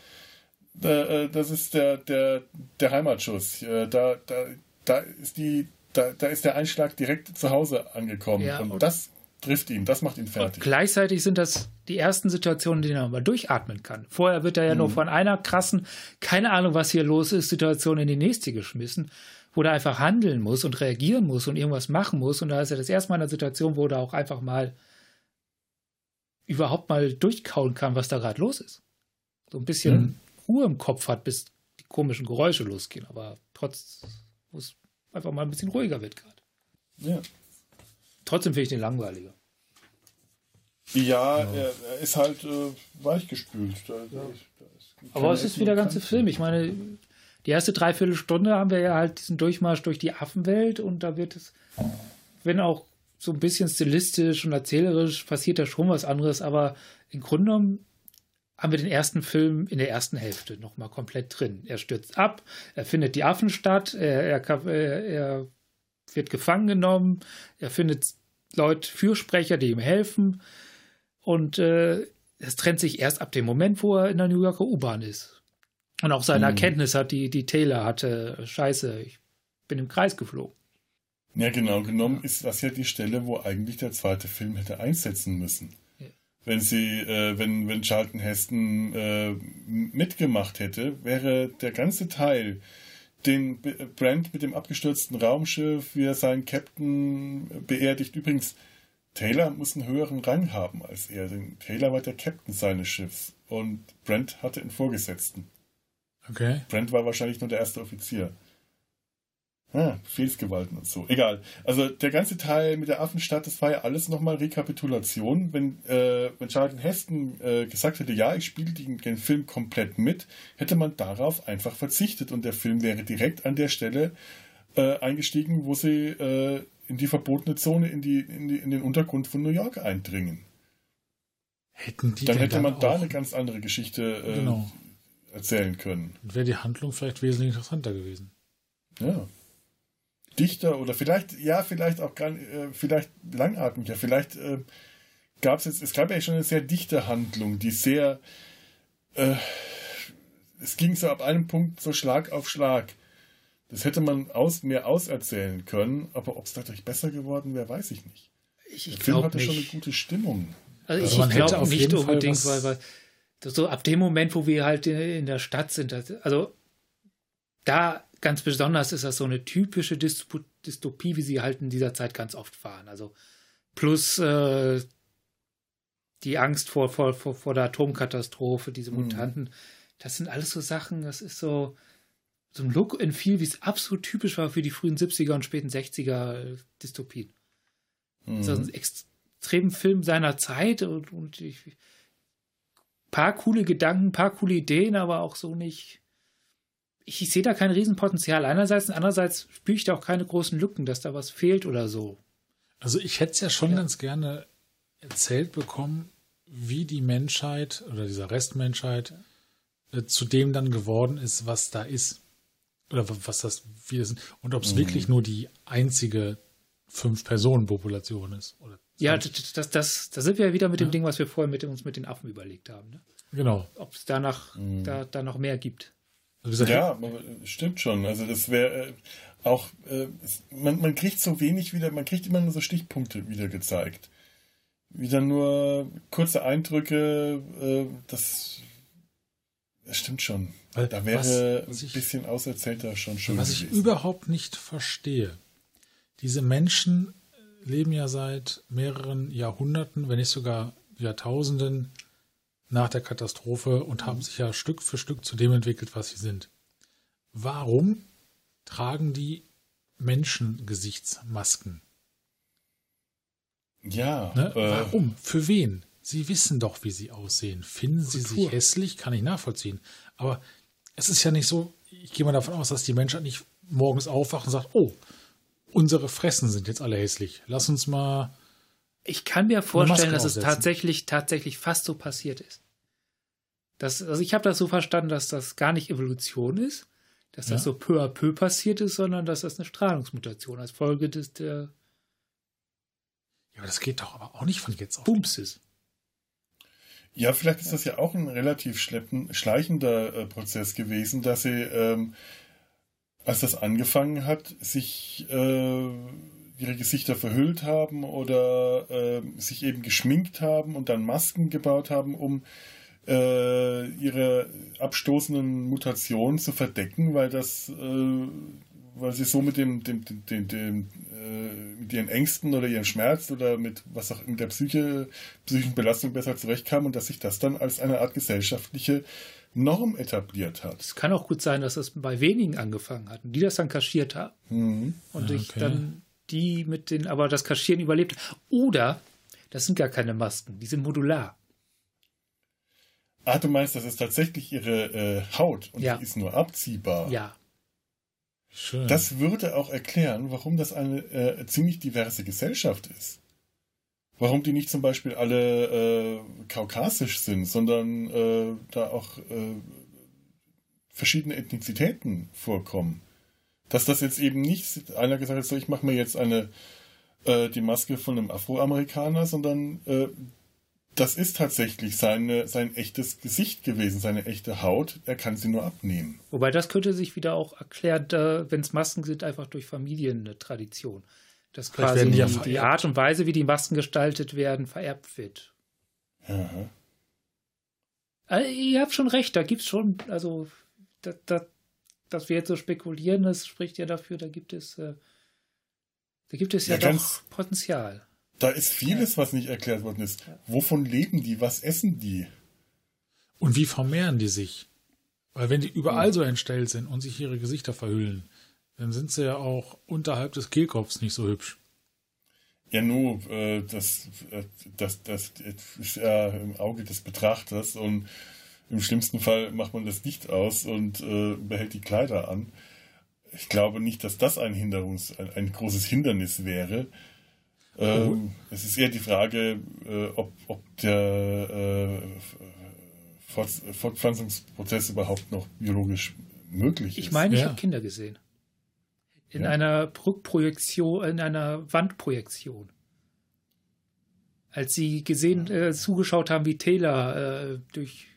äh, das ist der, der, der Heimatschuss. Äh, da, da, da ist die, da, da ist der Einschlag direkt zu Hause angekommen. Ja, und und- das trifft ihn, das macht ihn fertig. Gleichzeitig sind das die ersten Situationen, in denen er mal durchatmen kann. Vorher wird er ja nur Mhm. von einer krassen, keine Ahnung, was hier los ist, Situation in die nächste geschmissen, wo er einfach handeln muss und reagieren muss und irgendwas machen muss. Und da ist er das erste Mal in einer Situation, wo er auch einfach mal überhaupt mal durchkauen kann, was da gerade los ist. So ein bisschen Mhm. Ruhe im Kopf hat, bis die komischen Geräusche losgehen. Aber trotz, es einfach mal ein bisschen ruhiger wird gerade. Ja, Trotzdem finde ich den langweiliger. ja er, er ist halt äh, weichgespült. Da, ist, da Aber es ist wie der ganze Kanten. Film. Ich meine, die erste Dreiviertelstunde haben wir ja halt diesen Durchmarsch durch die Affenwelt und da wird es, wenn auch so ein bisschen stilistisch und erzählerisch, passiert da schon was anderes, aber im Grunde genommen haben wir den ersten Film in der ersten Hälfte nochmal komplett drin. Er stürzt ab, er findet die Affenstadt, er, er, er wird gefangen genommen, er findet Leute, Fürsprecher, die ihm helfen und äh, es trennt sich erst ab dem Moment, wo er in der New Yorker U-Bahn ist. Und auch seine Mhm. Erkenntnis hat, die, die Taylor hatte, scheiße, ich bin im Kreis geflogen. Ja, genau genommen ist das ja die Stelle, wo eigentlich der zweite Film hätte einsetzen müssen. Wenn sie, äh, wenn, wenn Charlton Heston äh, mitgemacht hätte, wäre der ganze Teil, den B- Brent mit dem abgestürzten Raumschiff, wie er seinen Captain beerdigt. Übrigens, Taylor muss einen höheren Rang haben als er, denn Taylor war der Captain seines Schiffs und Brent hatte einen Vorgesetzten. Okay. Brent war wahrscheinlich nur der erste Offizier. Ah, Befehlsgewalten und so. Egal. Also der ganze Teil mit der Affenstadt, das war ja alles nochmal Rekapitulation. Wenn, äh, wenn Charlton Heston äh, gesagt hätte, ja, ich spiele den, den Film komplett mit, hätte man darauf einfach verzichtet und der Film wäre direkt an der Stelle äh, eingestiegen, wo sie äh, in die verbotene Zone, in, die, in, die, in den Untergrund von New York eindringen. Hätten die Dann hätte man da auch, eine ganz andere Geschichte äh, Genau. erzählen können. wäre die Handlung vielleicht wesentlich interessanter gewesen. Ja. Dichter oder vielleicht, ja, vielleicht auch gar äh, vielleicht langatmiger. Vielleicht äh, gab es jetzt, es gab ja schon eine sehr dichte Handlung, die sehr, äh, es ging so ab einem Punkt so Schlag auf Schlag. Das hätte man aus, mehr auserzählen können, aber ob es dadurch besser geworden wäre, weiß ich nicht. Ich, Der ich Film glaube hatte schon eine nicht. gute Stimmung. Also Also ich, man ich hätte glaube nicht unbedingt, weil, weil so ab dem Moment, wo wir halt in, in der Stadt sind, also da ganz besonders ist das so eine typische Dystopie, wie sie halt in dieser Zeit ganz oft waren. Also plus äh, die Angst vor, vor, vor, vor der Atomkatastrophe, diese Mhm. Mutanten, das sind alles so Sachen, das ist so so ein Look and Feel, wie es absolut typisch war für die frühen 70er und späten 60er Dystopien. Mhm. So ein extremen Film seiner Zeit und, und ich paar coole Gedanken, paar coole Ideen, aber auch so nicht. Ich, ich sehe da kein Riesenpotenzial einerseits und andererseits spüre ich da auch keine großen Lücken, dass da was fehlt oder so. Also ich hätte es ja schon ja. ganz gerne erzählt bekommen, wie die Menschheit oder dieser Restmenschheit äh, zu dem dann geworden ist, was da ist. Oder was das, wie das sind. Und ob es mhm. wirklich nur die einzige Fünf-Personen-Population ist. Oder ja, das, das, das, da sind wir ja wieder mit dem ja. Ding, was wir vorher mit uns mit den Affen überlegt haben. Ne? Genau. Ob es danach mhm. da, da noch mehr gibt. Ja, stimmt schon. Also das wäre äh, auch, äh, man, man kriegt so wenig wieder, man kriegt immer nur so Stichpunkte wieder gezeigt. Wieder nur kurze Eindrücke, äh, das, das stimmt schon. Weil, da wäre ein ich, bisschen auserzählter schon schön. Was gewesen. ich überhaupt nicht verstehe, diese Menschen leben ja seit mehreren Jahrhunderten, wenn nicht sogar Jahrtausenden nach der Katastrophe und haben sich ja Stück für Stück zu dem entwickelt, was sie sind. Warum tragen die Menschengesichtsmasken? Ja. Ne? Äh, Warum? Für wen? Sie wissen doch, wie sie aussehen. Finden sie Kultur. sich hässlich? Kann ich nachvollziehen. Aber es ist ja nicht so, ich gehe mal davon aus, dass die Menschheit nicht morgens aufwacht und sagt, oh, unsere Fressen sind jetzt alle hässlich. Lass uns mal. Ich kann mir vorstellen, dass es tatsächlich, tatsächlich fast so passiert ist. Das, also ich habe das so verstanden, dass das gar nicht Evolution ist, dass das ja. so peu à peu passiert ist, sondern dass das eine Strahlungsmutation als Folge des der Ja, aber das geht doch aber auch nicht von jetzt auf. Bums ist. Ja, vielleicht ist das ja auch ein relativ schleppen, schleichender äh, Prozess gewesen, dass sie ähm, als das angefangen hat, sich äh, ihre Gesichter verhüllt haben oder äh, sich eben geschminkt haben und dann Masken gebaut haben, um äh, ihre abstoßenden Mutationen zu verdecken, weil das, äh, weil sie so mit dem, dem, dem, dem, dem äh, mit ihren Ängsten oder ihrem Schmerz oder mit was auch in der Psyche, psychischen Belastung besser zurechtkamen und dass sich das dann als eine Art gesellschaftliche Norm etabliert hat. Es kann auch gut sein, dass es bei wenigen angefangen hat und die das dann kaschiert haben. Mhm. Und okay. ich dann die mit den, aber das Kaschieren überlebt. Oder das sind gar keine Masken, die sind modular. Ah, du meinst, das ist tatsächlich ihre äh, Haut und ja. die ist nur abziehbar. Ja. Schön. Das würde auch erklären, warum das eine äh, ziemlich diverse Gesellschaft ist warum die nicht zum Beispiel alle äh, kaukasisch sind, sondern äh, da auch äh, verschiedene Ethnizitäten vorkommen. Dass das jetzt eben nicht einer gesagt hat, so ich mache mir jetzt eine äh, die Maske von einem Afroamerikaner, sondern äh, das ist tatsächlich seine, sein echtes Gesicht gewesen, seine echte Haut. Er kann sie nur abnehmen. Wobei das könnte sich wieder auch erklären, wenn es Masken sind, einfach durch Familientradition dass quasi die, ja die, Art und Weise, wie die Masken gestaltet werden, vererbt wird. Mhm. Also, ihr habt schon recht, da gibt es schon, also da, da, dass wir jetzt so spekulieren, das spricht ja dafür, da gibt es, äh, da gibt es ja, ja doch Potenzial. Da ist vieles, was nicht erklärt worden ist. Wovon leben die? Was essen die? Und wie vermehren die sich? Weil wenn die überall so entstellt sind und sich ihre Gesichter verhüllen, dann sind sie ja auch unterhalb des Kehlkopfs nicht so hübsch. Ja, nur, äh, das, äh, das, das ist ja im Auge des Betrachters und im schlimmsten Fall macht man das Licht aus und äh, behält die Kleider an. Ich glaube nicht, dass das ein Hinderungs, ein, ein großes Hindernis wäre. Ähm, oh. Es ist eher die Frage, äh, ob, ob der äh, Fortpflanzungsprozess überhaupt noch biologisch möglich ist. Ich meine, ich ja. habe Kinder gesehen in ja. einer Rückprojektion, in einer Wandprojektion. Als sie gesehen, äh, zugeschaut haben, wie Taylor äh, durch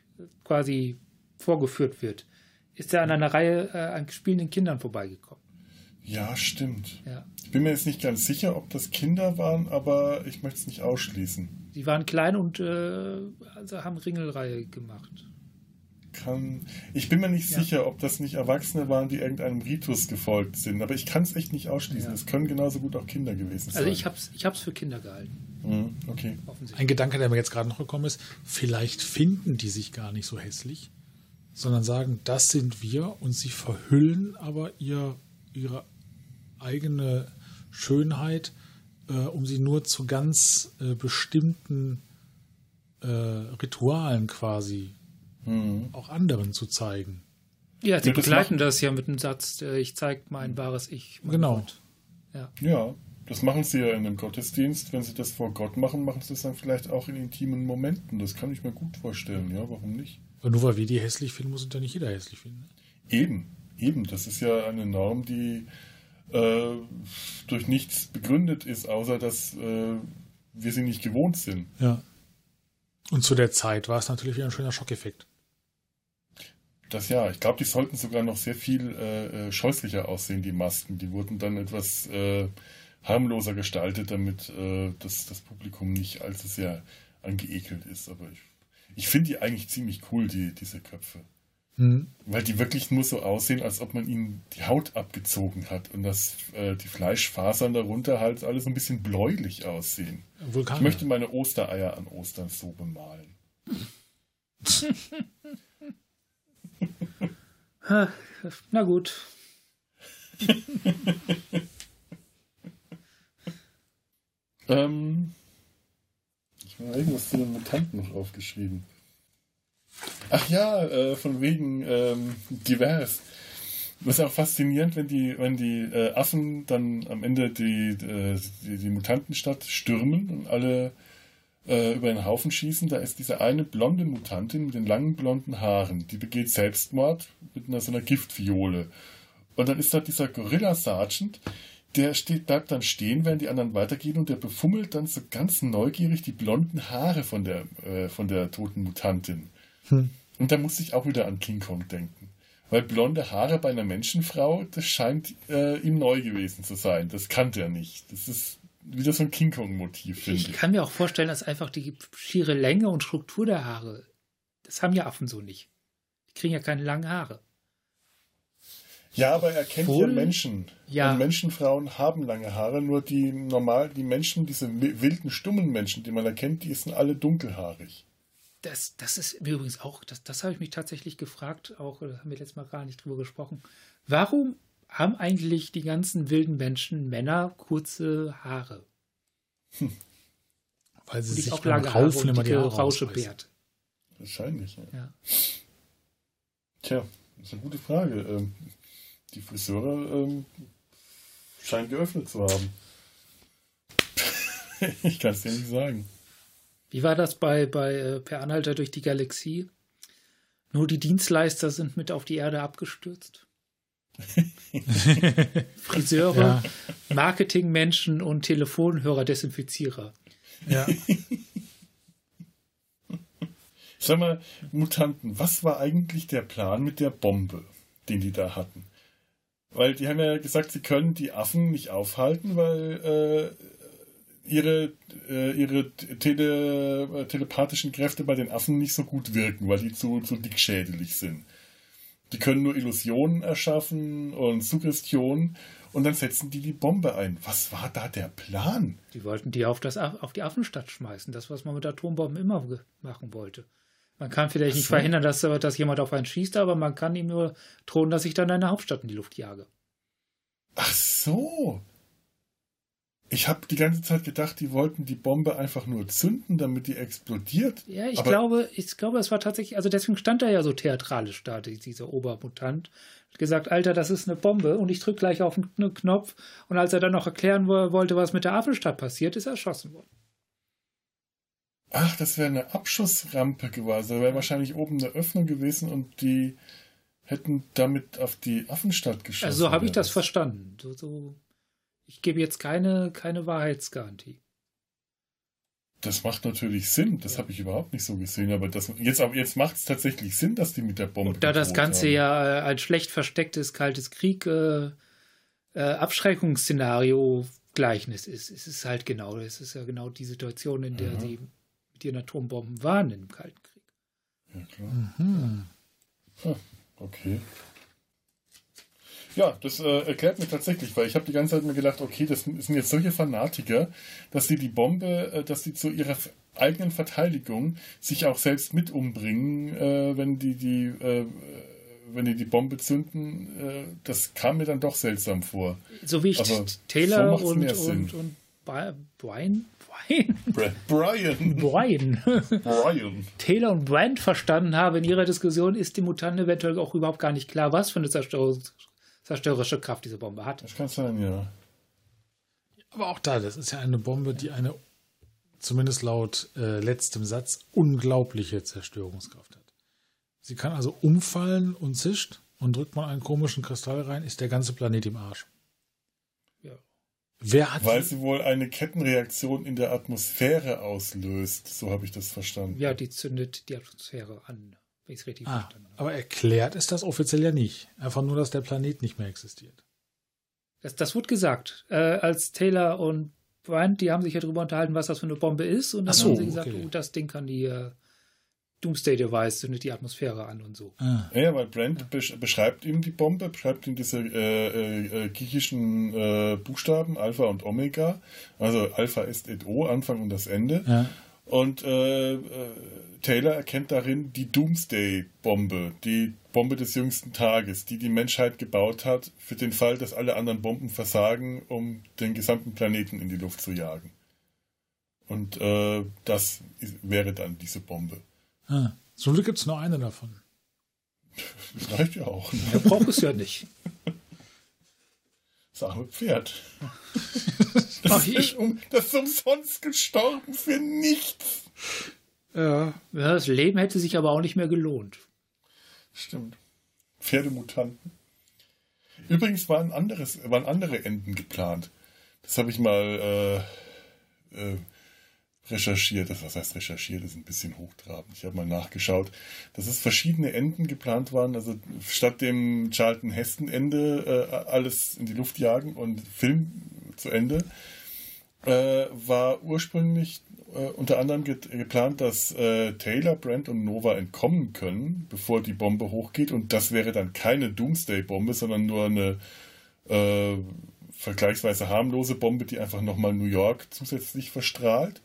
quasi vorgeführt wird, ist er an einer Reihe äh, an spielenden Kindern vorbeigekommen. Ja, stimmt. Ja. Ich bin mir jetzt nicht ganz sicher, ob das Kinder waren, aber ich möchte es nicht ausschließen. Sie waren klein und äh, also haben Ringelreihe gemacht kann. Ich bin mir nicht ja. sicher, ob das nicht Erwachsene waren, die irgendeinem Ritus gefolgt sind. Aber ich kann es echt nicht ausschließen. Es ja. können genauso gut auch Kinder gewesen sein. Also ich habe es ich hab's für Kinder gehalten. Mhm, okay. Ein Gedanke, der mir jetzt gerade noch gekommen ist, vielleicht finden die sich gar nicht so hässlich, sondern sagen, das sind wir und sie verhüllen aber ihr, ihre eigene Schönheit, äh, um sie nur zu ganz äh, bestimmten äh, Ritualen quasi auch anderen zu zeigen. Ja, sie Ja, das begleiten macht- das ja mit dem Satz, äh, ich zeige mein wahres Ich. mein Genau. Gott. Ja. Ja, das machen sie ja in einem Gottesdienst. Wenn sie das vor Gott machen, machen sie das dann vielleicht auch in intimen Momenten. Das kann ich mir gut vorstellen. Ja, warum nicht? Und nur weil wir die hässlich finden, muss uns ja nicht jeder hässlich finden. ne? Eben, eben. Das ist ja eine Norm, die äh, durch nichts begründet ist, außer dass äh, wir sie nicht gewohnt sind. Ja. Und zu der Zeit war es natürlich wieder ein schöner Schockeffekt. Das ja, ich glaube, die sollten sogar noch sehr viel äh, äh, scheußlicher aussehen, die Masken. Die wurden dann etwas äh, harmloser gestaltet, damit äh, das, das Publikum nicht allzu sehr angeekelt ist. Aber ich, ich finde die eigentlich ziemlich cool, die, diese Köpfe. Hm. Weil die wirklich nur so aussehen, als ob man ihnen die Haut abgezogen hat und dass äh, die Fleischfasern darunter halt alles ein bisschen bläulich aussehen. Vulkan. Ich möchte meine Ostereier an Ostern so bemalen. [laughs] Na gut. [laughs] Ähm, ich habe irgendwas zu den Mutanten noch aufgeschrieben. Ach ja, äh, von wegen ähm, divers. Das ist auch faszinierend, wenn die, wenn die äh, Affen dann am Ende die, äh, die, die Mutantenstadt stürmen und alle äh, über den Haufen schießen. Da ist diese eine blonde Mutantin mit den langen blonden Haaren, die begeht Selbstmord mit einer so einer Giftfiole. Und dann ist da dieser Gorilla Sergeant, der steht, bleibt dann stehen, während die anderen weitergehen und der befummelt dann so ganz neugierig die blonden Haare von der, äh, von der toten Mutantin. Hm. Und da muss ich auch wieder an King Kong denken. Weil blonde Haare bei einer Menschenfrau, das scheint äh, ihm neu gewesen zu sein. Das kannte er nicht. Das ist wieder so ein King Kong-Motiv, finde Ich ich. kann mir auch vorstellen, dass einfach die schiere Länge und Struktur der Haare, das haben ja Affen so nicht. Die kriegen ja keine langen Haare. Ja, aber er kennt Wohl- ja Menschen. Ja. Und Menschenfrauen haben lange Haare, nur die normal, die Menschen, diese wi- wilden, stummen Menschen, die man erkennt, die sind alle dunkelhaarig. Das, das ist mir übrigens auch, das, das habe ich mich tatsächlich gefragt, auch da haben wir letztes Mal gar nicht drüber gesprochen. Warum haben eigentlich die ganzen wilden Menschen, Männer, kurze Haare? Weil sie sich auch beim Raufen und immer die dicke Haare. Rauschebärt. Wahrscheinlich, ja. Ja. Tja, das ist eine gute Frage. Ähm, die Friseure ähm, scheinen geöffnet zu haben. [laughs] ich kann es dir nicht sagen. Wie war das bei, bei äh, Per Anhalter durch die Galaxie? Nur die Dienstleister sind mit auf die Erde abgestürzt. [laughs] Friseure, Ja. Marketingmenschen und Telefonhörer, Desinfizierer. Ja. Sag mal, Mutanten, was war eigentlich der Plan mit der Bombe, den die da hatten? Weil die haben ja gesagt, sie können die Affen nicht aufhalten, weil äh, ihre, äh, ihre tele, äh, telepathischen Kräfte bei den Affen nicht so gut wirken, weil die zu, zu dickschädelig sind. Die können nur Illusionen erschaffen und Suggestionen und dann setzen die die Bombe ein. Was war da der Plan? Die wollten die auf, das, auf die Affenstadt schmeißen. Das, was man mit Atombomben immer machen wollte. Man kann vielleicht nicht so. verhindern, dass, dass jemand auf einen schießt, aber man kann ihm nur drohen, dass ich dann eine Hauptstadt in die Luft jage. Ach so. Ich habe die ganze Zeit gedacht, die wollten die Bombe einfach nur zünden, damit die explodiert. Ja, ich Aber- glaube, ich glaube, es war tatsächlich, also deswegen stand er ja so theatralisch da, die- dieser Obermutant. Hat gesagt, Alter, das ist eine Bombe und ich drücke gleich auf den Knopf. Und als er dann noch erklären wo- wollte, was mit der Affenstadt passiert, ist er erschossen worden. Ach, das wäre eine Abschussrampe gewesen. Da wäre wahrscheinlich oben eine Öffnung gewesen und die hätten damit auf die Affenstadt geschossen. Also so habe ich das verstanden. So, so, ich gebe jetzt keine, keine Wahrheitsgarantie. Das macht natürlich Sinn. Das Ja. habe ich überhaupt nicht so gesehen. Aber das, jetzt, aber jetzt macht es tatsächlich Sinn, dass die mit der Bombe. Da das Ganze haben. ja äh, ein schlecht verstecktes Kaltes Krieg äh, äh, Abschreckungsszenario Gleichnis ist, es ist halt genau, es ist ja genau die Situation, in der Mhm. sie mit ihren Atombomben waren im Kalten Krieg. Ja, klar. Hm. Okay. Ja, das äh, erklärt mir tatsächlich, weil ich habe die ganze Zeit mir gedacht, okay, das sind jetzt solche Fanatiker, dass sie die Bombe, äh, dass sie zu ihrer eigenen Verteidigung sich auch selbst mit umbringen, äh, wenn die die äh, wenn die die Bombe zünden. Äh, das kam mir dann doch seltsam vor. So wie ich Aber Taylor so und, und, und Brian, Brian, [laughs] Brian, Brian. Taylor und Brand verstanden habe in ihrer Diskussion, ist den Mutanten eventuell auch überhaupt gar nicht klar, was für eine Zerstörungs- zerstörerische Kraft diese Bombe hat. Das kann sein, ja. Aber auch da, das ist ja eine Bombe, die eine, zumindest laut äh, letztem Satz, unglaubliche Zerstörungskraft hat. Sie kann also umfallen und zischt und drückt man einen komischen Kristall rein, ist der ganze Planet im Arsch. Ja. Wer hat Weil sie wohl eine Kettenreaktion in der Atmosphäre auslöst. So habe ich das verstanden. Ja, die zündet die Atmosphäre an, wenn ich es richtig ah, verstanden habe. aber erklärt ist das offiziell ja nicht. Einfach nur, dass der Planet nicht mehr existiert. Das, das wurde gesagt. Äh, als Taylor und Brand, die haben sich ja darüber unterhalten, was das für eine Bombe ist. Und dann so, haben sie gesagt, okay. oh, das Ding kann die äh, Doomsday Device, zündet die Atmosphäre an und so. Ah, Ja, weil Brand besch beschreibt ihm die Bombe, beschreibt ihm diese äh, äh, äh, griechischen äh, Buchstaben, Alpha und Omega. Also Alpha ist et O, Anfang und das Ende. ja. Und äh, äh, Taylor erkennt darin die Doomsday-Bombe, die Bombe des jüngsten Tages, die die Menschheit gebaut hat, für den Fall, dass alle anderen Bomben versagen, um den gesamten Planeten in die Luft zu jagen. Und äh, das ist, wäre dann diese Bombe. Ah. Zum Glück gibt es nur eine davon. [laughs] Das reicht ja auch. Ne? Er braucht es ja nicht. Das arme Pferd. Ach, ich, Um, das ist umsonst gestorben für nichts. Ja. ja, das Leben hätte sich aber auch nicht mehr gelohnt. Stimmt. Pferdemutanten. Übrigens waren, anderes, waren andere Enden geplant. Das habe ich mal äh, äh, recherchiert. Das, was heißt recherchiert? Das ist ein bisschen hochtrabend. Ich habe mal nachgeschaut, dass es verschiedene Enden geplant waren. Also statt dem Charlton Heston Ende äh, alles in die Luft jagen und Film zu Ende, äh, war ursprünglich äh, unter anderem get- geplant, dass äh, Taylor, Brent und Nova entkommen können, bevor die Bombe hochgeht. Und das wäre dann keine Doomsday-Bombe, sondern nur eine äh, vergleichsweise harmlose Bombe, die einfach nochmal New York zusätzlich verstrahlt.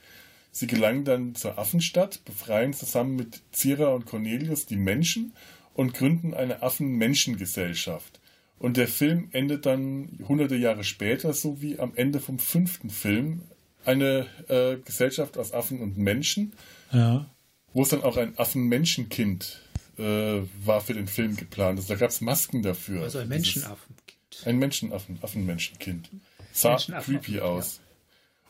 Sie gelangen dann zur Affenstadt, befreien zusammen mit Zira und Cornelius die Menschen und gründen eine Affen-Menschengesellschaft. Und der Film endet dann hunderte Jahre später, so wie am Ende vom fünften Film, eine äh, Gesellschaft aus Affen und Menschen, Ja. wo es dann auch ein Affen-Menschenkind äh, war für den Film geplant. Also da gab es Masken dafür. Also ein Dieses- Menschenaffen. ein Menschenaffen, Affenmenschenkind. Sah Menschenaffen, creepy ja. aus.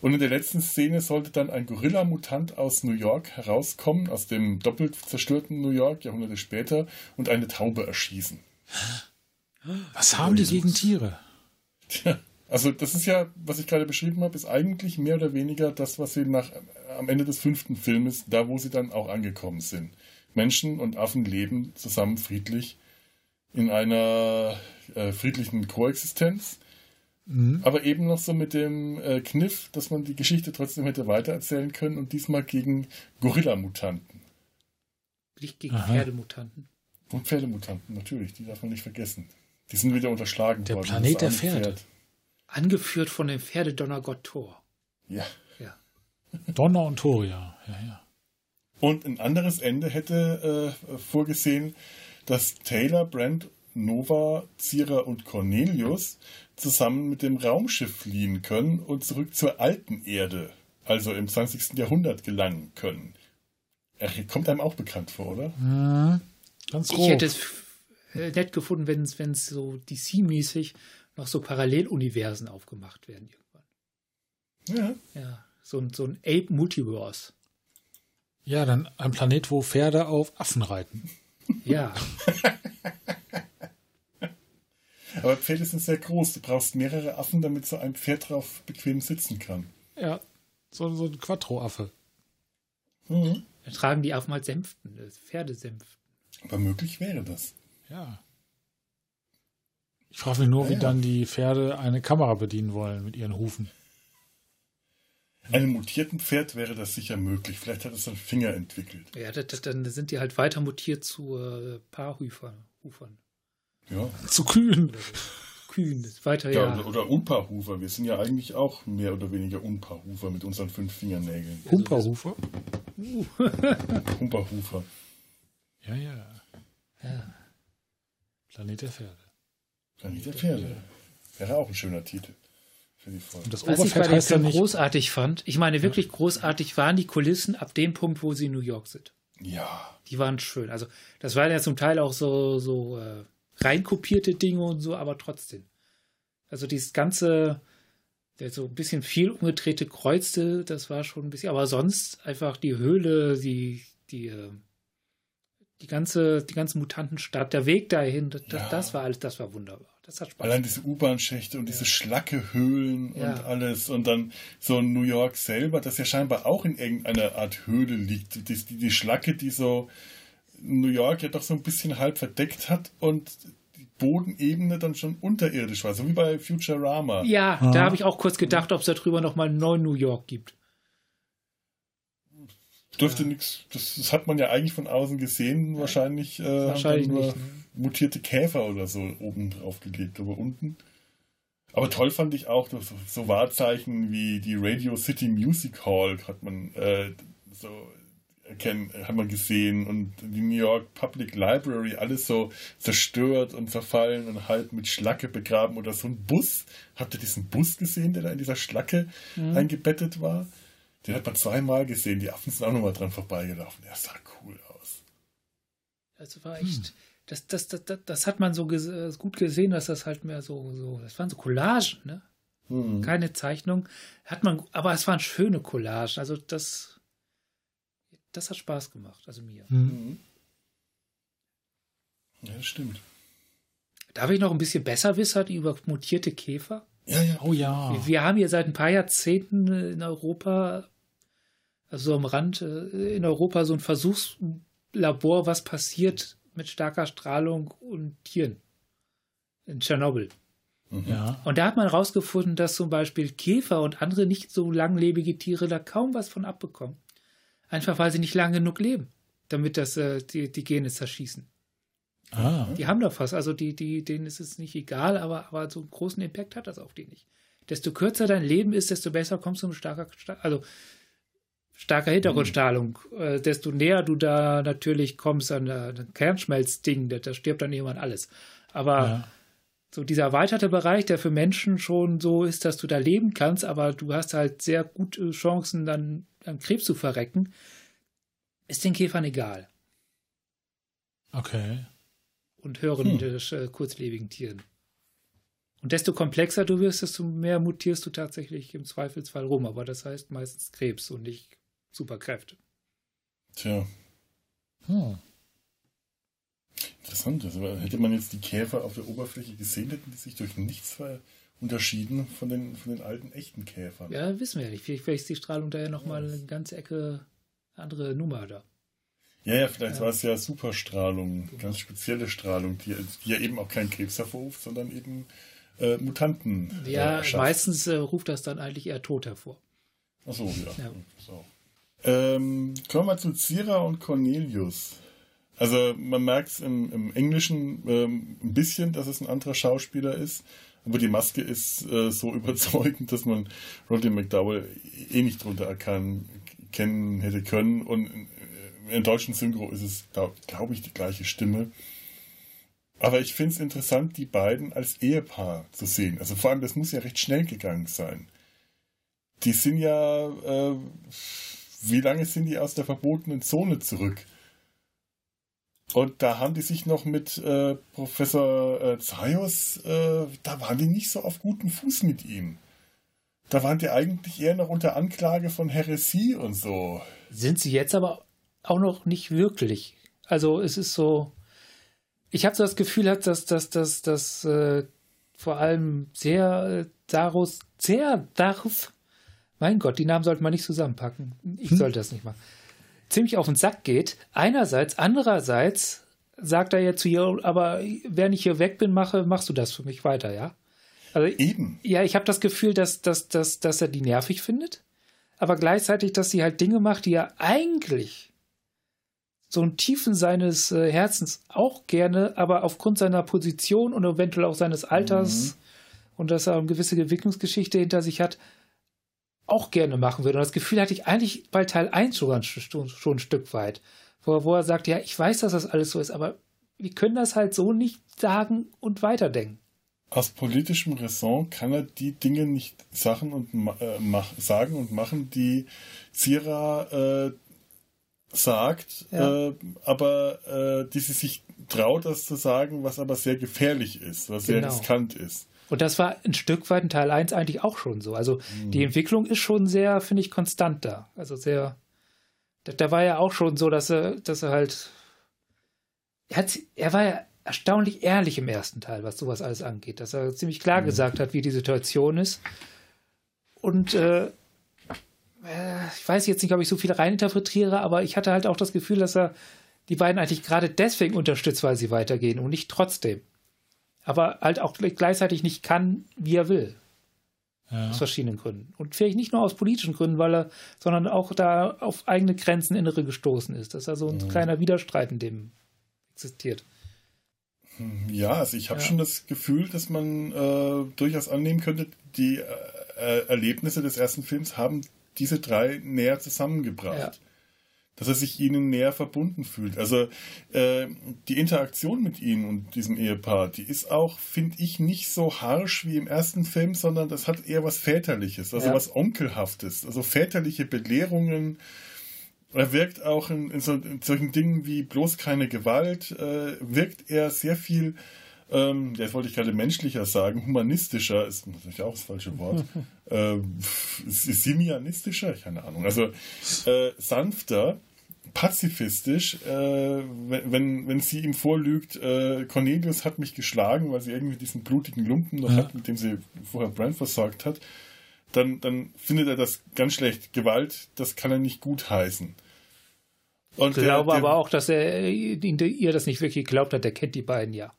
Und in der letzten Szene sollte dann ein Gorilla-Mutant aus New York herauskommen, aus dem doppelt zerstörten New York, Jahrhunderte später, und eine Taube erschießen. Was haben die gegen Tiere? Tja, also das ist ja, was ich gerade beschrieben habe, ist eigentlich mehr oder weniger das, was sie nach, am Ende des fünften Filmes, da wo sie dann auch angekommen sind. Menschen und Affen leben zusammen friedlich in einer äh, friedlichen Koexistenz. Aber eben noch so mit dem äh, Kniff, dass man die Geschichte trotzdem hätte weitererzählen können und diesmal gegen Gorilla-Mutanten. Nicht gegen Aha. Pferdemutanten. Und Pferdemutanten, natürlich, die darf man nicht vergessen. Die sind wieder unterschlagen Der worden. Planet Das der Pferde. Pferd. Angeführt von dem Pferdedonnergott Thor. Ja. Ja. Donner und Toria. Ja, ja. Und ein anderes Ende hätte äh, vorgesehen, dass Taylor, Brent, Nova, Zira und Cornelius zusammen mit dem Raumschiff fliehen können und zurück zur alten Erde, also im 20. Jahrhundert gelangen können. Er kommt einem auch bekannt vor, oder? Mhm. Ganz Ich grob. hätte es nett gefunden, wenn es wenn es so DC-mäßig noch so Paralleluniversen aufgemacht werden irgendwann. Ja. Ja, so, ein- so ein Ape-Multiverse. Ja, dann ein Planet, wo Pferde auf Affen reiten. Ja, [laughs] Aber Pferde sind sehr groß. Du brauchst mehrere Affen, damit so ein Pferd drauf bequem sitzen kann. Ja. So, so ein Quattro-Affe. Mhm. da tragen die Affen halt Sänften, das Pferdesenften. Aber möglich wäre das. Ja. Ich frage mich nur, Ja, wie ja. dann die Pferde eine Kamera bedienen wollen mit ihren Hufen. Einem mutierten Pferd wäre das sicher möglich. Vielleicht hat es einen Finger entwickelt. Ja, das, das, dann sind die halt weiter mutiert zu äh, Paarhufern. Hufern. Ja. Zu Kühen. So. Kühen, weiter, Ja, ja. Oder, oder Unpaarhufer. Wir sind ja eigentlich auch mehr oder weniger Unpaarhufer mit unseren fünf Fingernägeln. Humperhufer. [laughs] Unpaarhufer. Ja, ja. ja. Planet der Pferde. Planet der Pferde. Wäre auch ein schöner Titel. für die Folge. Und das Was ich bei dem ja Film großartig fand, ich meine wirklich großartig waren die Kulissen ab dem Punkt, wo sie in New York sind. Ja, Die waren schön. Also das waren ja zum Teil auch so, so äh, reinkopierte Dinge und so, aber trotzdem. Also dieses ganze, der so ein bisschen viel umgedrehte Kreuze, das war schon ein bisschen, aber sonst einfach die Höhle, die, die, äh, die ganze, die ganze Mutantenstadt, der Weg dahin, das, Ja. das war alles, das war wunderbar. Das hat Spaß allein diese U-Bahn-Schächte und diese Schlackehöhlen Ja. und alles und dann so New York selber, das ja scheinbar auch in irgendeiner Art Höhle liegt. Die, die, die Schlacke, die so New York ja doch so ein bisschen halb verdeckt hat und die Bodenebene dann schon unterirdisch war, so wie bei Futurama. Ja, Ah. da habe ich auch kurz gedacht, ob es darüber nochmal einen neuen New York gibt. Dürfte nichts, das, das hat man ja eigentlich von außen gesehen, wahrscheinlich, äh, Wahrscheinlich nur nicht, ne? mutierte Käfer oder so oben drauf gelegt, aber unten. Aber toll fand ich auch so, so Wahrzeichen wie die Radio City Music Hall hat man äh, so erkennen, hat man gesehen und die New York Public Library alles so zerstört und verfallen und halb mit Schlacke begraben oder so ein Bus. Habt ihr diesen Bus gesehen, der da in dieser Schlacke eingebettet war? Den hat man zweimal gesehen. Die Affen sind auch nochmal dran vorbeigelaufen. Der sah cool aus. Das war echt, das, das, das, das, das hat man so ges gut gesehen, dass das halt mehr so, so, das waren so Collagen, ne? Hm. Keine Zeichnung. Hat man, aber es waren schöne Collagen. Also das, das hat Spaß gemacht, also mir. Hm. Ja, das stimmt. Darf ich noch ein bisschen besser wissen über mutierte Käfer? Ja, ja. Oh ja. Wir, wir haben hier seit ein paar Jahrzehnten in Europa, also am Rand äh, in Europa so ein Versuchslabor, was passiert mit starker Strahlung und Tieren in Tschernobyl. Ja. Und da hat man herausgefunden, dass zum Beispiel Käfer und andere nicht so langlebige Tiere da kaum was von abbekommen. Einfach weil sie nicht lang genug leben, damit das äh, die, die Gene zerschießen. Ah. Die haben da fast, also die, die, denen ist es nicht egal, aber, aber so einen großen Impact hat das auf die nicht. Desto kürzer dein Leben ist, desto besser kommst du mit starker, also starker Hintergrundstrahlung. Äh, desto näher du da natürlich kommst an der Kernschmelzding, da, da stirbt dann irgendwann alles. Aber Ja. so dieser erweiterte Bereich, der für Menschen schon so ist, dass du da leben kannst, aber du hast halt sehr gute Chancen, dann an Krebs zu verrecken, ist den Käfern egal. Okay. Und höheren äh, kurzlebigen Tieren. Und desto komplexer du wirst, desto mehr mutierst du tatsächlich im Zweifelsfall rum. Aber das heißt meistens Krebs und nicht Superkräfte. Tja, Hm. interessant. Also, hätte man jetzt die Käfer auf der Oberfläche gesehen, hätten die sich durch nichts unterschieden von den, von den alten echten Käfern. Ja, wissen wir ja nicht. Vielleicht, vielleicht ist die Strahlung da ja nochmal eine ganze Ecke andere Nummer da. Ja, ja, vielleicht war es ja Superstrahlung, ganz spezielle Strahlung, die, die ja eben auch keinen Krebs hervorruft, sondern eben äh, Mutanten. Ja, äh, schafft. meistens äh, ruft das dann eigentlich eher Tod hervor. Ach so, ja. Ja. So. Ähm, kommen wir zu Zira und Cornelius. Also man merkt es im, im Englischen ähm, ein bisschen, dass es ein anderer Schauspieler ist, aber die Maske ist äh, so [laughs] überzeugend, dass man Roddy McDowell eh nicht drunter erkennen kennen hätte können und in deutschen Synchro ist es, glaube glaub ich, die gleiche Stimme. Aber ich finde es interessant, die beiden als Ehepaar zu sehen. Also vor allem, das muss ja recht schnell gegangen sein. Die sind ja, äh, wie lange sind die aus der verbotenen Zone zurück? Und da haben die sich noch mit äh, Professor äh, Zaius, äh, da waren die nicht so auf guten Fuß mit ihm. Da waren die eigentlich eher noch unter Anklage von Häresie und so. Sind sie jetzt aber auch noch nicht wirklich. Also es ist so, ich habe so das Gefühl, dass das dass, dass, äh, vor allem sehr äh, daraus, sehr darf, mein Gott, die Namen sollte man nicht zusammenpacken. Ich sollte das nicht machen. Ziemlich auf den Sack geht. Einerseits, andererseits sagt er ja zu ihr, aber wenn ich hier weg bin, mache, machst du das für mich weiter, ja? Also Eben. ja, ich habe das Gefühl, dass, dass, dass, dass er die nervig findet, aber gleichzeitig, dass sie halt Dinge macht, die er eigentlich so in Tiefen seines äh, Herzens auch gerne, aber aufgrund seiner Position und eventuell auch seines Alters und dass er eine gewisse Entwicklungsgeschichte hinter sich hat, auch gerne machen würde. Und das Gefühl hatte ich eigentlich bei Teil 1 schon, schon, schon ein Stück weit, wo, wo er sagt, ja, ich weiß, dass das alles so ist, aber wir können das halt so nicht sagen und weiterdenken. aus politischem Raison kann er die Dinge nicht Sachen und äh, mach, sagen und machen, die Sira äh, sagt, ja. äh, aber äh, die sie sich traut, das zu sagen, was aber sehr gefährlich ist, was genau. sehr riskant ist. Und das war ein Stück weit in Teil 1 eigentlich auch schon so. Also mhm. die Entwicklung ist schon sehr, finde ich, konstant da. Also sehr. Da, da, war ja auch schon so, dass er, dass er halt. Er, hat, er war ja erstaunlich ehrlich im ersten Teil, was sowas alles angeht. Dass er ziemlich klar mhm. gesagt hat, wie die Situation ist. Und äh, ich weiß jetzt nicht, ob ich so viel reininterpretiere, aber ich hatte halt auch das Gefühl, dass er die beiden eigentlich gerade deswegen unterstützt, weil sie weitergehen und nicht trotzdem. Aber halt auch gleichzeitig nicht kann, wie er will. Ja. Aus verschiedenen Gründen. Und vielleicht nicht nur aus politischen Gründen, weil er, sondern auch da auf eigene Grenzen innere gestoßen ist. Dass da so ein mhm. kleiner Widerstreit in dem existiert. Ja, also ich habe ja. schon das Gefühl, dass man äh, durchaus annehmen könnte, die äh, Erlebnisse des ersten Films haben diese drei näher zusammengebracht. Ja dass er sich ihnen näher verbunden fühlt. Also äh, die Interaktion mit ihnen und diesem Ehepaar, die ist auch, finde ich, nicht so harsch wie im ersten Film, sondern das hat eher was Väterliches, also ja. was Onkelhaftes, also väterliche Belehrungen. Er wirkt auch in, in, so, in solchen Dingen wie bloß keine Gewalt, äh, wirkt er sehr viel ähm, jetzt wollte ich gerade menschlicher sagen, humanistischer ist natürlich auch das falsche Wort. [laughs] ähm, simianistischer, keine Ahnung. Also äh, sanfter pazifistisch, äh, wenn, wenn sie ihm vorlügt, äh, Cornelius hat mich geschlagen, weil sie irgendwie diesen blutigen Lumpen noch ja. hat, mit dem sie vorher Brand versorgt hat, dann, dann findet er das ganz schlecht. Gewalt, das kann er nicht gut heißen. Und ich glaube der, der, aber auch, dass er ihr das nicht wirklich geglaubt hat, er kennt die beiden ja.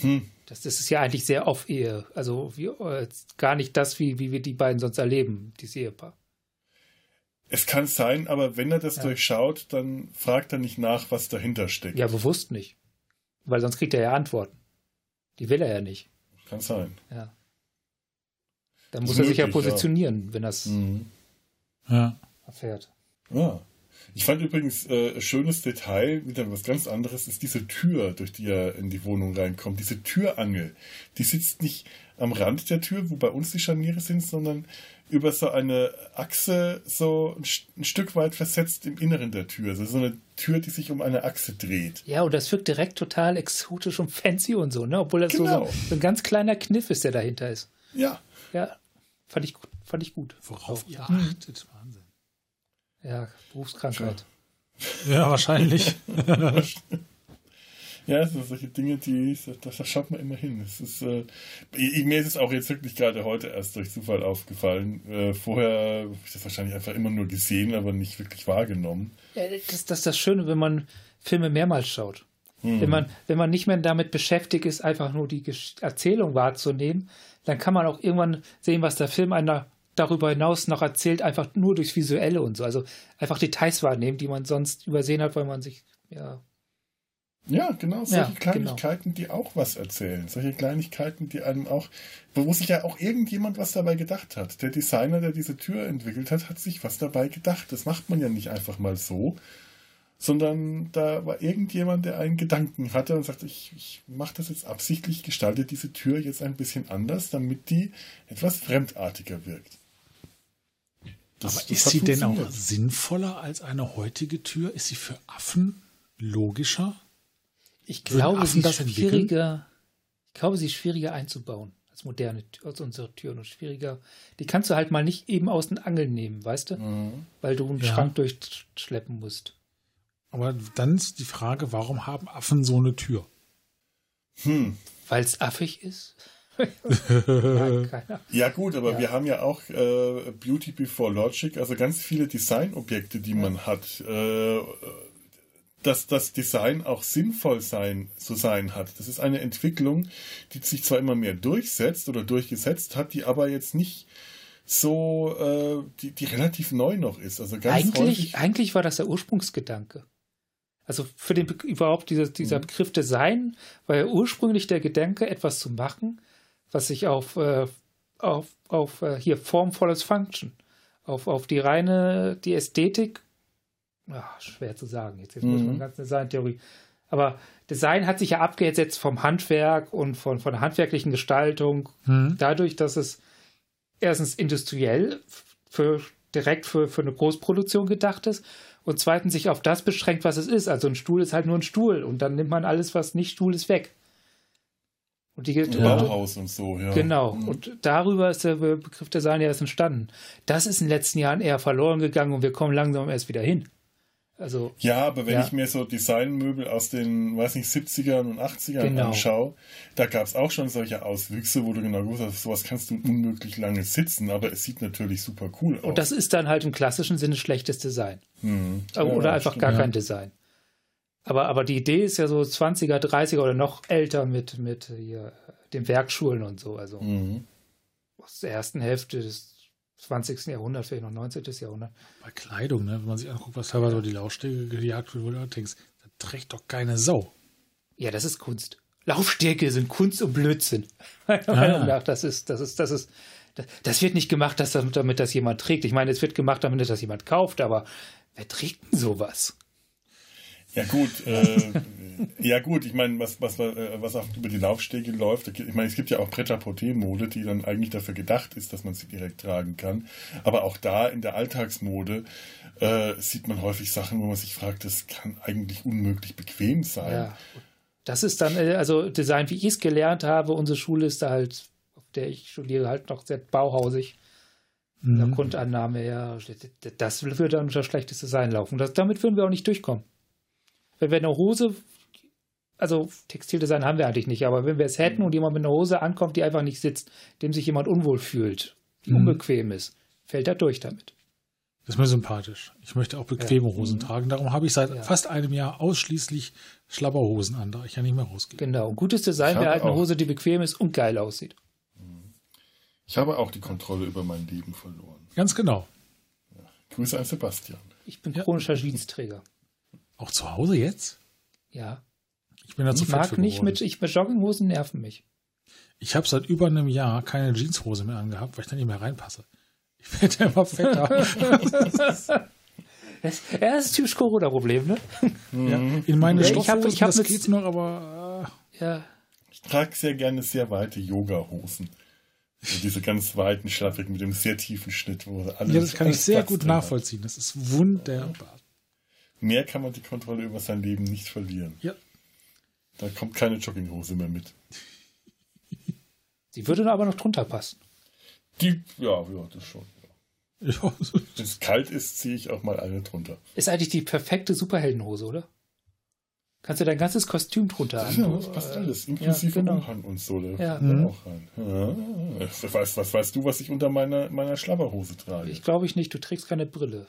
Hm. Das, das ist ja eigentlich sehr off-Ehe. Also wie, äh, gar nicht das, wie, wie wir die beiden sonst erleben, dieses Ehepaar. Es kann sein, aber wenn er das ja. durchschaut, dann fragt er nicht nach, was dahinter steckt. Ja, bewusst nicht. Weil sonst kriegt er ja Antworten. Die will er ja nicht. Kann sein. Ja. Dann muss er möglich, sich ja positionieren, ja. wenn er es mhm. ja. erfährt. Ja. Ich fand übrigens äh, schönes Detail, wieder was ganz anderes, ist diese Tür, durch die er in die Wohnung reinkommt. Diese Türangel. Die sitzt nicht am Rand der Tür, wo bei uns die Scharniere sind, sondern über so eine Achse so ein, ein, Stück weit versetzt im Inneren der Tür. Also so eine Tür, die sich um eine Achse dreht. Ja, und das wirkt direkt total exotisch und fancy und so, ne? Obwohl das genau. so, so, ein ganz kleiner Kniff ist, der dahinter ist. Ja. Ja, fand ich, fand ich gut. Worauf ihr achtet, Wahnsinn. Ja, Berufskrankheit. Ja, ja wahrscheinlich. [laughs] Ja, das sind solche Dinge, die, das, das schaut man immer hin. Es ist, äh, mir ist es auch jetzt wirklich gerade heute erst durch Zufall aufgefallen. Äh, vorher habe ich das wahrscheinlich einfach immer nur gesehen, aber nicht wirklich wahrgenommen. Ja, das, das ist das Schöne, wenn man Filme mehrmals schaut. Hm. Wenn, man, wenn man nicht mehr damit beschäftigt ist, einfach nur die Erzählung wahrzunehmen, dann kann man auch irgendwann sehen, was der Film einer darüber hinaus noch erzählt, einfach nur durchs Visuelle und so. Also einfach Details wahrnehmen, die man sonst übersehen hat, weil man sich ja ja, genau, solche ja, genau. Kleinigkeiten, genau. die auch was erzählen. Solche Kleinigkeiten, die einem auch, wo sich ja auch irgendjemand was dabei gedacht hat. Der Designer, der diese Tür entwickelt hat, hat sich was dabei gedacht. Das macht man ja nicht einfach mal so, sondern da war irgendjemand, der einen Gedanken hatte und sagte, ich, ich mache das jetzt absichtlich, gestalte diese Tür jetzt ein bisschen anders, damit die etwas fremdartiger wirkt. Das, Aber ist sie denn auch sinnvoller als eine heutige Tür? Ist sie für Affen logischer? Ich glaube, sie ist schwieriger. Ich glaube, sie ist schwieriger einzubauen als moderne, als unsere Türen und schwieriger. Die kannst du halt mal nicht eben aus den Angeln nehmen, weißt du? Mhm. Weil du einen ja. Schrank durchschleppen musst. Aber dann ist die Frage, warum haben Affen so eine Tür? Hm. Weil es affig ist? Ja, [laughs] ja, gut, aber ja. wir haben ja auch äh, Beauty Before Logic, also ganz viele Designobjekte, die man hat. Äh, dass das Design auch sinnvoll sein, zu sein hat. Das ist eine Entwicklung, die sich zwar immer mehr durchsetzt oder durchgesetzt hat, die aber jetzt nicht so, äh, die, die relativ neu noch ist. Also ganz eigentlich, eigentlich war das der Ursprungsgedanke. Also für den überhaupt dieser, dieser mhm. Begriff Design war ja ursprünglich der Gedanke, etwas zu machen, was sich auf, äh, auf, auf äh, hier Form follows Function, auf, auf die reine, die Ästhetik ach, schwer zu sagen. Jetzt, jetzt mhm. muss man ganz eine Designtheorie. Aber Design hat sich ja abgesetzt vom Handwerk und von, von der handwerklichen Gestaltung, Hm. dadurch, dass es erstens industriell für, direkt für, für eine Großproduktion gedacht ist und zweitens sich auf das beschränkt, was es ist. Also ein Stuhl ist halt nur ein Stuhl und dann nimmt man alles, was nicht Stuhl ist, weg. Und die, Bauhaus und so, ja. Genau. Mhm. Und darüber ist der Begriff Design ja erst entstanden. Das ist in den letzten Jahren eher verloren gegangen und wir kommen langsam erst wieder hin. Also, Ja, aber wenn Ja. ich mir so Designmöbel aus den, weiß nicht, 70ern und 80ern Genau. anschaue, da gab es auch schon solche Auswüchse, wo du genau gewusst hast, sowas kannst du unmöglich lange sitzen, aber es sieht natürlich super cool aus. und das ist dann halt im klassischen Sinne schlechtes Design. Mhm. Aber- Ja, oder einfach stimmt. gar ja. kein Design. Aber, aber die Idee ist ja so 20er, 30er oder noch älter mit, mit hier, den Werkschulen und so. Also Mhm. aus der ersten Hälfte des 20. Jahrhunderts, vielleicht noch 19. Jahrhundert. Bei Kleidung, ne? wenn man sich anguckt, was teilweise über die Laufstege gejagt du halt denkst, da trägt doch keine Sau. Ja, das ist Kunst. Laufstärke sind Kunst und Blödsinn. [laughs] Meiner Ah. Meinung nach, das ist, das ist, das ist, das, das wird nicht gemacht, dass, damit, damit das jemand trägt. Ich meine, es wird gemacht, damit das jemand kauft, aber wer trägt denn sowas? Ja gut, äh, ja gut, ich meine, was, was, äh, was auch über die Laufstege läuft, ich meine, es gibt ja auch Pret-à-Porter-Mode, die dann eigentlich dafür gedacht ist, dass man sie direkt tragen kann. Aber auch da in der Alltagsmode äh, sieht man häufig Sachen, wo man sich fragt, das kann eigentlich unmöglich bequem sein. Ja. Das ist dann, äh, also Design, wie ich es gelernt habe, unsere Schule ist da halt, auf der ich studiere, halt noch sehr bauhausig. In der Mhm. Grundannahme her, das würde dann unter schlechtes Design laufen. Das, damit würden wir auch nicht durchkommen. Wenn wir eine Hose, also Textildesign haben wir eigentlich nicht, aber wenn wir es hätten und jemand mit einer Hose ankommt, die einfach nicht sitzt, dem sich jemand unwohl fühlt, die Mhm. unbequem ist, fällt er durch damit. Das ist mir sympathisch. Ich möchte auch bequeme Hosen tragen. Darum habe ich seit Ja. fast einem Jahr ausschließlich Schlabberhosen an, da ich ja nicht mehr rausgehe. Genau. Und gutes Design Ich wäre habe halt eine auch- Hose, die bequem ist und geil aussieht. Ich habe auch die Kontrolle über mein Leben verloren. Ganz genau. Grüße an Sebastian. Ich bin Ja. chronischer Jeansträger. Auch zu Hause jetzt? Ja. Ich bin da zu Ich mag nicht geworden. mit, ich mit Jogginghosen nerven mich. Ich habe seit über einem Jahr keine Jeanshose mehr angehabt, weil ich da nicht mehr reinpasse. Ich werde immer fetter. [laughs] [laughs] Das, ja, das ist typisch Corona-Problem, ne? ja, in meine Ja, ich hab- Stoffhosen, ich hab das mit- geht noch, aber Ja. Ich trage sehr gerne sehr weite Yoga-Hosen. So diese ganz weiten, schlaffigen mit dem sehr tiefen Schnitt, wo äh, alles ja, das kann ich sehr Platz gut nachvollziehen. Das ist wunderbar. Mehr kann man die Kontrolle über sein Leben nicht verlieren. Ja. Da kommt keine Jogginghose mehr mit. Sie würde aber noch drunter passen. Die, ja, ja, das schon. Ja. Ja, [laughs] Wenn es kalt ist, ziehe ich auch mal eine drunter. Ist eigentlich die perfekte Superheldenhose, oder? Kannst du dein ganzes Kostüm drunter Ja, an. das passt äh, alles, inklusive ja, genau. Umhang und so. Da Ja. da Mhm. auch rein. Ja. Was, weißt, was weißt du, was ich unter meiner, meiner Schlabberhose trage? Ich glaube ich nicht, du trägst keine Brille.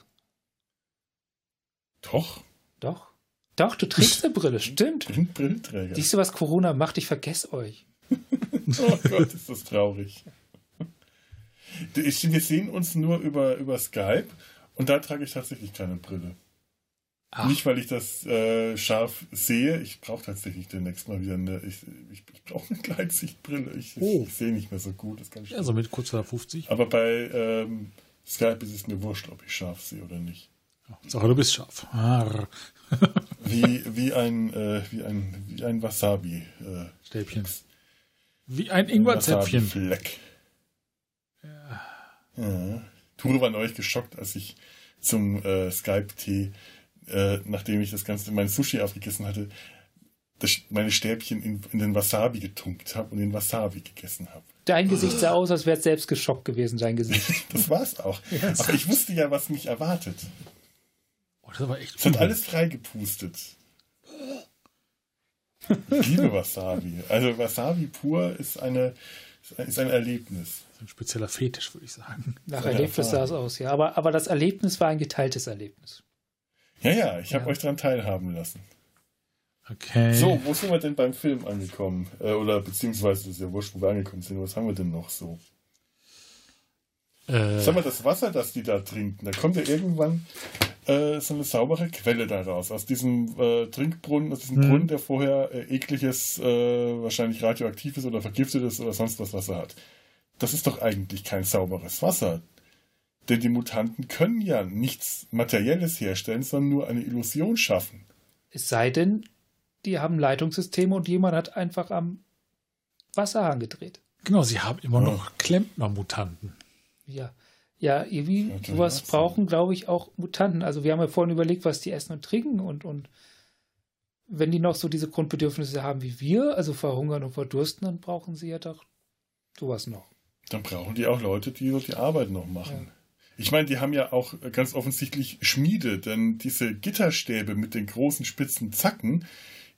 Doch, Doch? Doch, du trägst eine Brille, stimmt. ich bin Brillenträger. Siehst du, was Corona macht? Ich vergesse euch. [laughs] Oh Gott, ist das traurig. Wir sehen uns nur über, über Skype und da trage ich tatsächlich keine Brille. Ach. Nicht, weil ich das äh, scharf sehe. Ich brauche tatsächlich demnächst mal wieder eine. Ich, ich, ich brauche eine Gleitsichtbrille. Ich, Oh. ich sehe nicht mehr so gut. Das kann ich also mit kurz vor 50. Aber bei ähm, Skype ist es mir wurscht, ob ich scharf sehe oder nicht. Sache, du bist scharf. Arr, [laughs] Wie, wie, ein, äh, wie, ein, wie ein Wasabi. Äh, Stäbchen. Wie ein Ingwerzäpfchen. Wasabi-Fleck. Ja. Ture war neulich geschockt, als ich zum äh, Skype-Tee, äh, nachdem ich das Ganze, mein Sushi aufgegessen hatte, das, meine Stäbchen in, in den Wasabi getunkt habe und den Wasabi gegessen habe. Dein Gesicht sah aus, als wäre es selbst geschockt gewesen, dein Gesicht. [laughs] Das war's auch. [laughs] Aber ich wusste ja, was mich erwartet. Oh, das war echt Es hat alles freigepustet. Ich liebe Wasabi. Also Wasabi pur ist eine ist ein Erlebnis. Ein spezieller Fetisch, würde ich sagen. Nach Ja, Erlebnis sah es aus, ja. Aber, aber das Erlebnis war ein geteiltes Erlebnis. Ja, ja, ich habe Ja. euch daran teilhaben lassen. Okay. So, wo sind wir denn beim Film angekommen? Äh, oder beziehungsweise, das ist ja wurscht, wo wir angekommen sind. Was haben wir denn noch so? Äh, Sag mal, das Wasser, das die da trinken, da kommt ja irgendwann äh, so eine saubere Quelle da raus. Aus diesem äh, Trinkbrunnen, aus diesem Mhm. Brunnen, der vorher äh, ekliges, äh, wahrscheinlich radioaktives oder vergiftetes oder sonst was Wasser hat. Das ist doch eigentlich kein sauberes Wasser. Denn die Mutanten können ja nichts Materielles herstellen, sondern nur eine Illusion schaffen. Es sei denn, die haben Leitungssysteme und jemand hat einfach am Wasserhahn gedreht. Genau, sie haben immer noch Klempner-Mutanten. Ja. Ja, irgendwie sowas auch so. brauchen, glaube ich, auch Mutanten. Also wir haben ja vorhin überlegt, was die essen und trinken und, und wenn die noch so diese Grundbedürfnisse haben wie wir, also verhungern und verdursten, dann brauchen sie ja doch sowas noch. Dann brauchen die auch Leute, die so die Arbeit noch machen. Ich meine, die haben ja auch ganz offensichtlich Schmiede, denn diese Gitterstäbe mit den großen spitzen Zacken,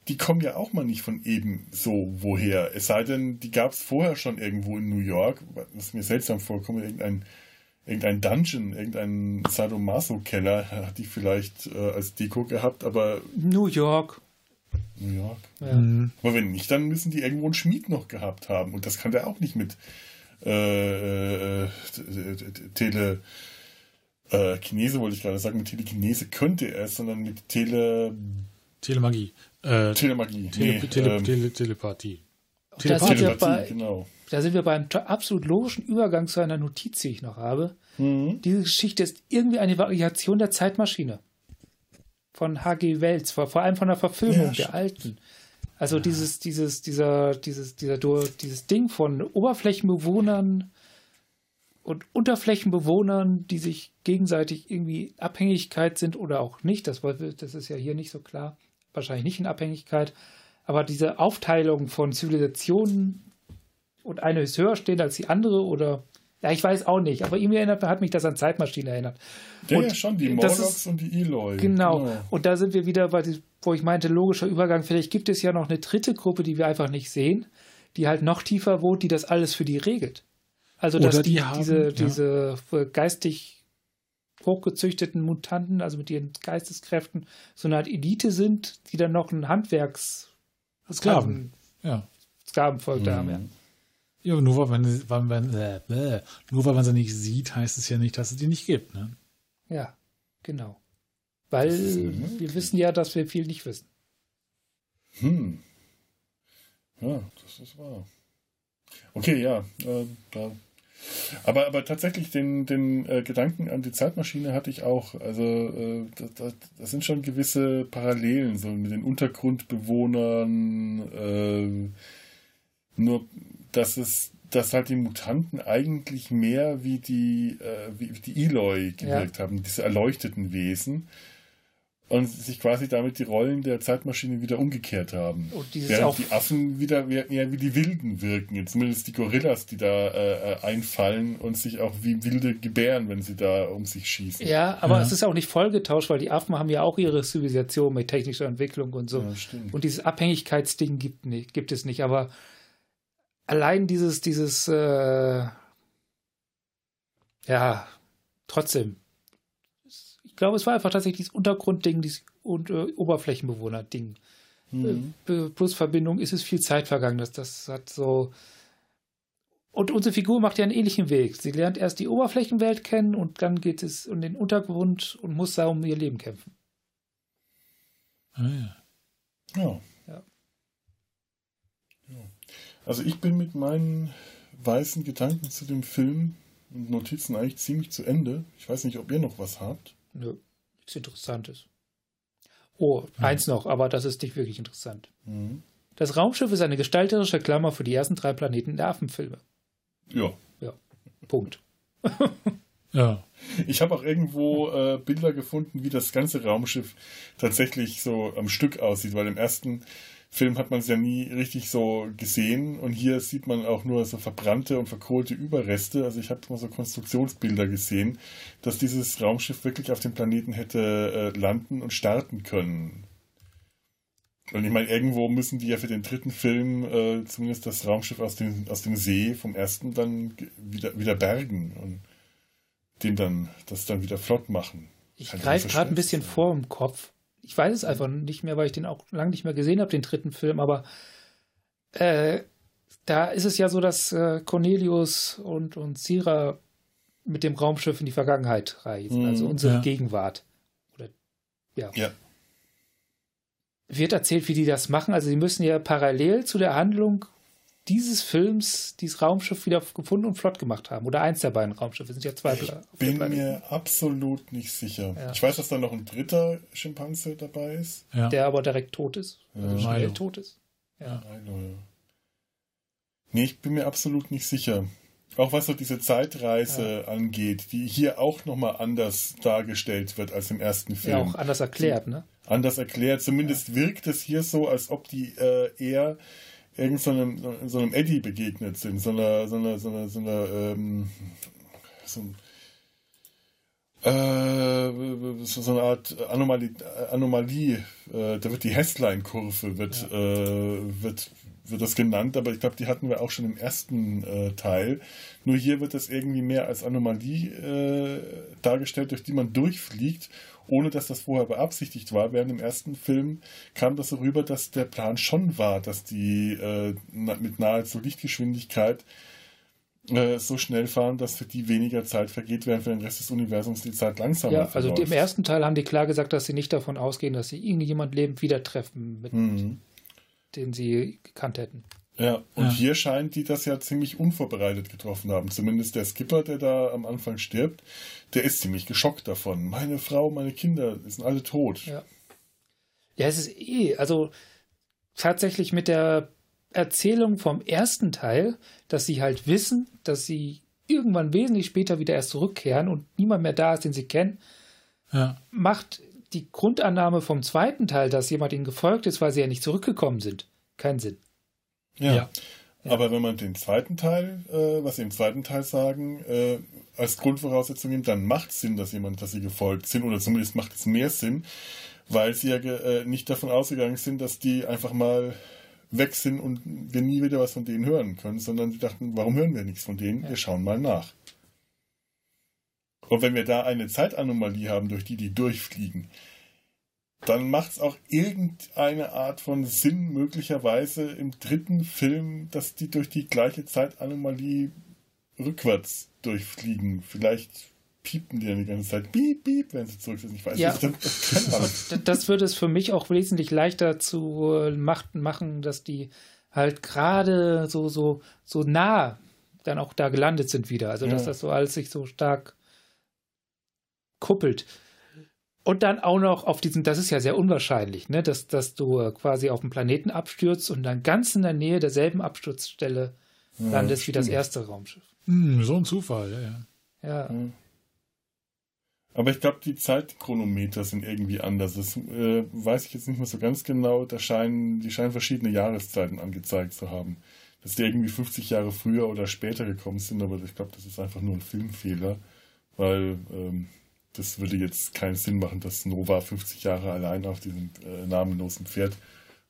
die kommen ja auch mal nicht von eben so woher. Es sei denn, die gab es vorher schon irgendwo in New York, was mir seltsam vorkommt, irgendein, irgendein Dungeon, irgendein Sadomaso-Keller hat die vielleicht äh, als Deko gehabt, aber New York. New York. Ja. Mhm. Aber wenn nicht, dann müssen die irgendwo einen Schmied noch gehabt haben. Und das kann der auch nicht mit äh, äh, Tele. Äh, Chinese wollte ich gerade sagen, mit Telekinese könnte er es, sondern mit Tele. Telemagie. Äh, Telemagie. Tele nee, Tele ähm, Tele Telepathie. Da sind, wir Telepathie, bei, genau. da sind wir beim absolut logischen Übergang zu einer Notiz, die ich noch habe. Mhm. Diese Geschichte ist irgendwie eine Variation der Zeitmaschine. Von H.G. Wells, vor, vor allem von der Verfilmung Ja, der alten. Also dieses, dieses, dieser, dieses, dieser, dieses Ding von Oberflächenbewohnern und Unterflächenbewohnern, die sich gegenseitig irgendwie Abhängigkeit sind oder auch nicht. Das, das ist ja hier nicht so klar. Wahrscheinlich nicht in Abhängigkeit. Aber diese Aufteilung von Zivilisationen und eine ist höher stehend als die andere oder ja, ich weiß auch nicht, aber irgendwie erinnert, hat mich das an Zeitmaschine erinnert. Ja, Und ja, schon, die Morlocks ist- und die Eloy. Genau. Und da sind wir wieder bei, wo ich meinte, logischer Übergang. Vielleicht gibt es ja noch eine dritte Gruppe, die wir einfach nicht sehen, die halt noch tiefer wohnt, die das alles für die regelt. Also, dass Oder die, die haben- diese, ja. diese äh, geistig hochgezüchteten Mutanten, also mit ihren Geisteskräften, so eine Art Elite sind, die dann noch ein Handwerks Sklaven. Ja. Sklavenvolk da haben. Ja. Ja, nur weil man, weil man, äh, nur weil man sie nicht sieht, heißt es ja nicht, dass es die nicht gibt. Ne? ja, genau. Weil ne? wir wissen ja, dass wir viel nicht wissen. Hm. Ja, das ist wahr. Okay, ja. Äh, da. Aber, aber tatsächlich den, den äh, Gedanken an die Zeitmaschine hatte ich auch. Also äh, da, da, das sind schon gewisse Parallelen, so mit den Untergrundbewohnern. Äh, nur, dass es dass halt die Mutanten eigentlich mehr wie die, äh, wie die Eloy gewirkt haben, diese erleuchteten Wesen. Und sich quasi damit die Rollen der Zeitmaschine wieder umgekehrt haben. Und Während auch die Affen wieder mehr eher wie die Wilden wirken. Zumindest die Gorillas, die da äh, äh, einfallen und sich auch wie Wilde gebären, wenn sie da um sich schießen. Ja, aber Ja. es ist auch nicht vollgetauscht, weil die Affen haben ja auch ihre Zivilisation mit technischer Entwicklung und so. Ja. Und dieses Abhängigkeitsding gibt, nicht, gibt es nicht. Aber allein dieses, dieses, äh, ja, trotzdem. Ich glaube, es war einfach tatsächlich dieses Untergrundding, dieses und, äh, Oberflächenbewohner-Ding. Mhm. Äh, plus Verbindung ist es viel Zeit vergangen. Das, das hat so. Und unsere Figur macht ja einen ähnlichen Weg. Sie lernt erst die Oberflächenwelt kennen und dann geht es um den Untergrund und muss da um ihr Leben kämpfen. Ah, ja. Ja. Ja. Ja. Also ich bin mit meinen weißen Gedanken zu dem Film und Notizen eigentlich ziemlich zu Ende. Ich weiß nicht, ob ihr noch was habt. Nö, nichts Interessantes. Oh, eins noch, aber das ist nicht wirklich interessant. Mhm. Das Raumschiff ist eine gestalterische Klammer für die ersten drei Planeten der Affenfilme. Ja. Punkt. [laughs] ja. Ich habe auch irgendwo äh, Bilder gefunden, wie das ganze Raumschiff tatsächlich so am Stück aussieht, weil im ersten Film hat man es ja nie richtig so gesehen und hier sieht man auch nur so verbrannte und verkohlte Überreste. Also ich habe mal so Konstruktionsbilder gesehen, dass dieses Raumschiff wirklich auf dem Planeten hätte äh, landen und starten können. Und ich meine, irgendwo müssen die ja für den dritten Film äh, zumindest das Raumschiff aus dem, aus dem See vom ersten dann wieder, wieder bergen und den dann, das dann wieder flott machen. Ich greife gerade ein bisschen vor im Kopf. Ich weiß es einfach nicht mehr, weil ich den auch lange nicht mehr gesehen habe, den dritten Film, aber äh, da ist es ja so, dass äh, Cornelius und, und Sira mit dem Raumschiff in die Vergangenheit reisen, Mhm, also unsere ja. Gegenwart. Oder, ja. Ja. Wird erzählt, wie die das machen. Also sie müssen ja parallel zu der Handlung dieses Films dieses Raumschiff wieder gefunden und flott gemacht haben. Oder eins der beiden Raumschiffe. Es sind ja zwei. Ich bin mir absolut nicht sicher. Ja. Ich weiß, dass da noch ein dritter Schimpanse dabei ist. Ja. Der aber direkt tot ist. Also Ja. schnell tot ist. Ja. Milo, ja. Nee, ich bin mir absolut nicht sicher. Auch was so diese Zeitreise angeht, die hier auch nochmal anders dargestellt wird als im ersten Film. ja, auch anders erklärt, ne? anders erklärt. Zumindest wirkt es hier so, als ob die äh, eher irgend so einem, so einem Eddie begegnet sind, so einer, so einer, so einer, so einer ähm, so, ein- äh, so eine Art Anomalie, Anomalie äh, da wird die Hessline-Kurve wird, äh, wird, wird das genannt, aber ich glaube, die hatten wir auch schon im ersten äh, Teil. Nur hier wird das irgendwie mehr als Anomalie äh, dargestellt, durch die man durchfliegt, ohne dass das vorher beabsichtigt war. Während im ersten Film kam das so rüber, dass der Plan schon war, dass die äh, mit nahezu Lichtgeschwindigkeit äh, so schnell fahren, dass für die weniger Zeit vergeht, während für den Rest des Universums die Zeit langsamer Ja, also verläuft. im ersten Teil haben die klar gesagt, dass sie nicht davon ausgehen, dass sie irgendjemand lebend wieder treffen, mit Mhm. den sie gekannt hätten. Ja, und Ja. hier scheint die das ja ziemlich unvorbereitet getroffen haben. Zumindest der Skipper, der da am Anfang stirbt, der ist ziemlich geschockt davon. Meine Frau, meine Kinder die sind alle tot. Ja. Ja, es ist eh, also tatsächlich mit der Erzählung vom ersten Teil, dass sie halt wissen, dass sie irgendwann wesentlich später wieder erst zurückkehren und niemand mehr da ist, den sie kennen, Ja. macht die Grundannahme vom zweiten Teil, dass jemand ihnen gefolgt ist, weil sie ja nicht zurückgekommen sind, keinen Sinn. Ja. Ja. Aber wenn man den zweiten Teil, äh, was sie im zweiten Teil sagen, äh, als Grundvoraussetzung nimmt, dann macht es Sinn, dass jemand, dass sie gefolgt sind, oder zumindest macht es mehr Sinn, weil sie ja äh, nicht davon ausgegangen sind, dass die einfach mal weg sind und wir nie wieder was von denen hören können, sondern sie dachten, warum hören wir nichts von denen? Wir schauen mal nach. Und wenn wir da eine Zeitanomalie haben, durch die die durchfliegen, dann macht es auch irgendeine Art von Sinn möglicherweise im dritten Film, dass die durch die gleiche Zeitanomalie rückwärts durchfliegen. Vielleicht piepen die dann die ganze Zeit. Piep, piep, wenn sie zurück sind. Ich weiß Ja. nicht. Keine Ahnung. D- Das würde es für mich auch wesentlich leichter zu äh, machen, dass die halt gerade so, so, so nah dann auch da gelandet sind wieder. Also, dass Ja. das so alles sich so stark kuppelt. Und dann auch noch auf diesem, das ist ja sehr unwahrscheinlich, ne, dass, dass du äh, quasi auf dem Planeten abstürzt und dann ganz in der Nähe derselben Absturzstelle landest wie das stimmt. erste Raumschiff. Hm, so ein Zufall, ja, ja. Ja. Ja. Aber ich glaube, die Zeitchronometer sind irgendwie anders. Das äh, weiß ich jetzt nicht mehr so ganz genau. Da scheinen, die scheinen verschiedene Jahreszeiten angezeigt zu haben. Dass die irgendwie 50 Jahre früher oder später gekommen sind, aber ich glaube, das ist einfach nur ein Filmfehler, weil ähm, das würde jetzt keinen Sinn machen, dass Nova 50 Jahre allein auf diesem äh, namenlosen Pferd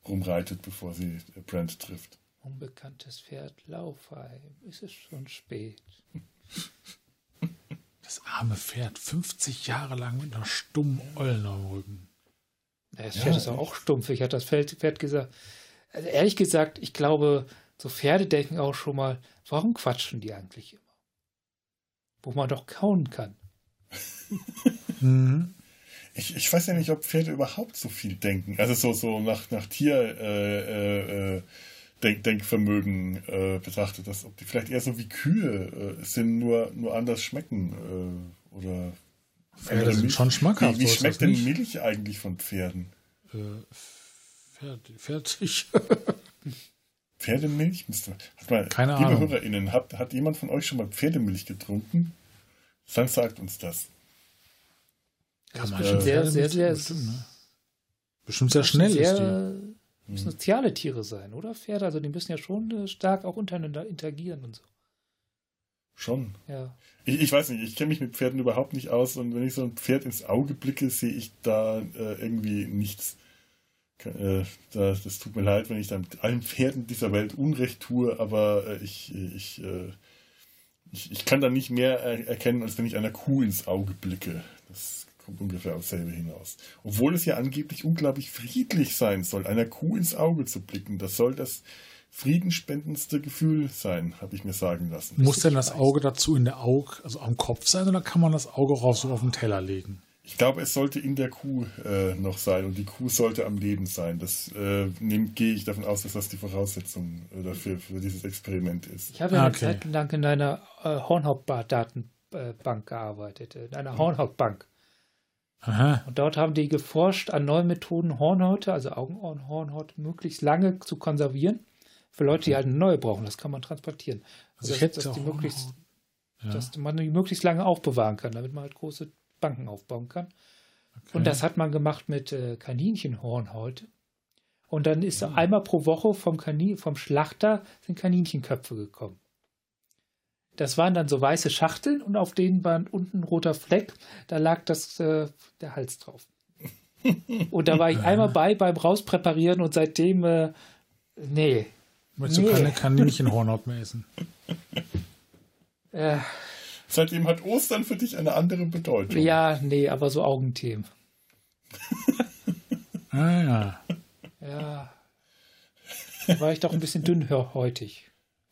rumreitet, bevor sie äh, Brand trifft. Unbekanntes Pferd, Laufheim, ist es schon spät. [laughs] Das arme Pferd, 50 Jahre lang mit einer stummen Ollen am Rücken. Ja, Das Ja, Pferd ist auch, auch stumpf. Ich hatte das Pferd, Pferd gesagt. Also ehrlich gesagt, ich glaube, so Pferde denken auch schon mal, warum quatschen die eigentlich immer? Wo man doch kauen kann. Mhm. Ich, ich weiß ja nicht, ob Pferde überhaupt so viel denken. Also so, so nach, nach Tier äh, äh, äh, Denk, Denkvermögen äh, betrachtet, dass ob die vielleicht eher so wie Kühe äh, sind, nur, nur anders schmecken. Äh, oder Pferde sind Milch. schon schmackhaft. Wie, wie schmeckt denn. Milch eigentlich von Pferden? Äh, Pferd, fertig. Pferdemilch? Mal, Keine liebe Ahnung. HörerInnen, hat, hat jemand von euch schon mal Pferdemilch getrunken? Dann sagt uns das. Das ist man bestimmt äh, sehr, sehr, sehr, bestimmt, ne? bestimmt sehr schnell ist die. sehr müssen soziale Tiere sein, oder? Pferde, also die müssen ja schon äh, stark auch untereinander interagieren und so. Schon. Ja. Ich, ich weiß nicht, ich kenne mich mit Pferden überhaupt nicht aus und wenn ich so ein Pferd ins Auge blicke, sehe ich da äh, irgendwie nichts. Äh, da, das tut mir leid, wenn ich da mit allen Pferden dieser Welt Unrecht tue, aber äh, ich, ich, ich, ich kann da nicht mehr er erkennen, als wenn ich einer Kuh ins Auge blicke. Das kommt ungefähr aufs selbe hinaus. Obwohl es ja angeblich unglaublich friedlich sein soll, einer Kuh ins Auge zu blicken. Das soll das friedenspendendste Gefühl sein, habe ich mir sagen lassen. Muss denn das. Auge dazu in der Auge, also am Kopf sein, oder kann man das Auge raus so auf den Teller legen? Ich glaube, es sollte in der Kuh äh, noch sein und die Kuh sollte am Leben sein. Das äh, nehm, gehe ich davon aus, dass das die Voraussetzung äh, dafür für dieses Experiment ist. Ich habe ja eine Okay. Zeit lang in einer äh, Hornhaut-Datenbank gearbeitet, in einer Hornhautbank. Aha. Und dort haben die geforscht an neuen Methoden, Hornhäute, also Augenohrenhornhaut, möglichst lange zu konservieren. Für Leute, die halt eine neue brauchen, das kann man transportieren. Also ich dass- hätte dass die möglichst, Ja. dass man die möglichst lange aufbewahren kann, damit man halt große Banken aufbauen kann. Und das hat man gemacht mit äh, Kaninchenhornhaut. Und dann ist einmal pro Woche vom, Kanin, vom Schlachter sind Kaninchenköpfe gekommen. Das waren dann so weiße Schachteln und auf denen war unten ein roter Fleck. Da lag das, äh, der Hals drauf. [laughs] Und da war ich einmal bei beim Rauspräparieren und seitdem, äh, nee. Möchtest du Nee. keine Kaninchenhornhaut mehr essen? Äh, Seitdem hat Ostern für dich eine andere Bedeutung. ja, nee, aber so Augenthemen. [laughs] Ah ja. Ja. Da war ich doch ein bisschen dünnhäutig.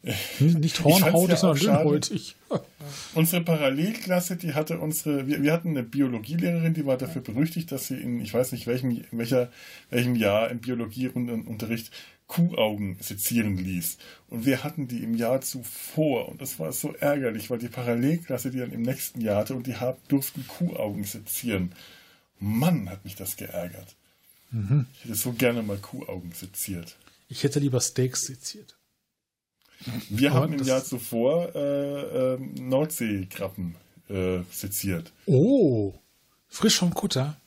N- Nicht ja auch sondern dünnhäutig. [laughs] Unsere Parallelklasse, die hatte unsere, wir, wir hatten eine Biologielehrerin, die war dafür berüchtigt, dass sie in, ich weiß nicht welchem, welcher, welchem Jahr im Biologieunterricht Kuhaugen sezieren ließ. Und wir hatten die im Jahr zuvor. Und das war so ärgerlich, weil die Parallelklasse, die dann im nächsten Jahr hatte, und die haben, durften Kuhaugen sezieren. Mann, hat mich das geärgert. Ich hätte so gerne mal Kuhaugen seziert. Ich hätte lieber Steaks seziert. Wir Aber haben im Jahr zuvor äh, ähm, Nordseekrabben äh, seziert. Oh, frisch vom Kutter.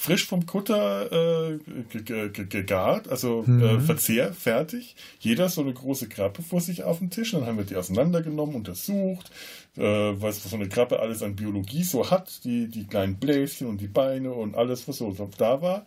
Frisch vom Kutter äh, ge- ge- ge- gegart, also Mhm. äh, Verzehr, fertig. Jeder so eine große Krabbe vor sich auf dem Tisch. Dann haben wir die auseinandergenommen, untersucht, äh, was so eine Krabbe alles an Biologie so hat, die, die kleinen Bläschen und die Beine und alles, was so da war.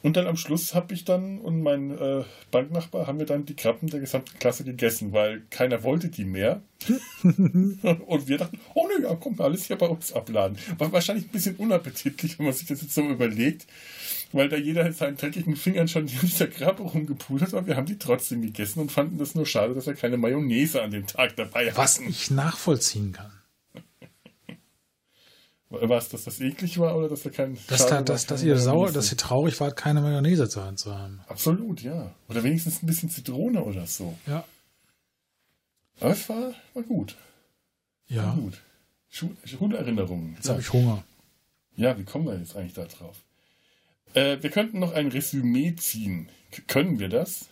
Und dann am Schluss habe ich dann und mein äh, Banknachbar haben wir dann die Krabben der gesamten Klasse gegessen, weil keiner wollte die mehr. [laughs] und wir dachten, oh nö, ja, komm, alles hier bei uns abladen. War wahrscheinlich ein bisschen unappetitlich, wenn man sich das jetzt so überlegt, weil da jeder mit seinen dreckigen Fingern schon in der Krabbe rumgepult hat, aber wir haben die trotzdem gegessen und fanden das nur schade, dass wir keine Mayonnaise an dem Tag dabei Was hatten. ich nachvollziehen kann. Was, dass das eklig war oder dass wir kein Dass, schade da, war, dass, ihr sauer, dass ihr traurig wart, keine Mayonnaise zu haben. Absolut, ja. Oder wenigstens ein bisschen Zitrone oder so. Ja. Aber es war, war gut. War Ja. gut. Schu Schulerinnerungen. Jetzt habe ich Hunger. Ja, wie kommen wir jetzt eigentlich da drauf? Äh, wir könnten noch ein Resümee ziehen. K können wir das?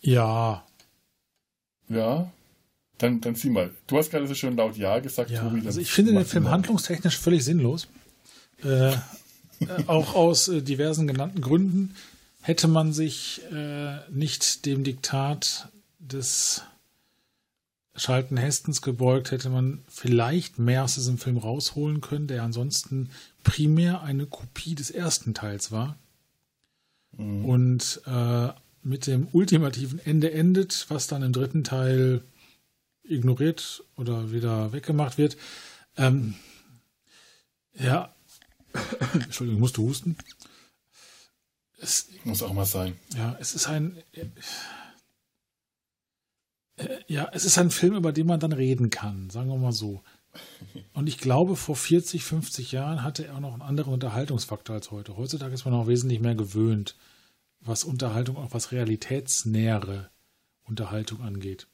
Ja. Ja. Dann, dann zieh mal. Du hast gerade so schön laut Ja gesagt, Ja, Tobi. also ich finde den Film mal. handlungstechnisch völlig sinnlos. Äh, äh, [laughs] auch aus äh, diversen genannten Gründen hätte man sich äh, nicht dem Diktat des Schalten Hestens gebeugt, hätte man vielleicht mehr aus diesem Film rausholen können, der ansonsten primär eine Kopie des ersten Teils war. Mhm. Und äh, mit dem ultimativen Ende endet, was dann im dritten Teil ignoriert oder wieder weggemacht wird. Ähm, ja, [coughs] Entschuldigung, musst du husten? Es, Muss auch mal sein. ja, es ist ein, äh, ja, es ist ein Film, über den man dann reden kann, sagen wir mal so. Und ich glaube, vor 40, 50 Jahren hatte er auch noch einen anderen Unterhaltungsfaktor als heute. Heutzutage ist man auch wesentlich mehr gewöhnt, was Unterhaltung, auch was realitätsnähere Unterhaltung angeht.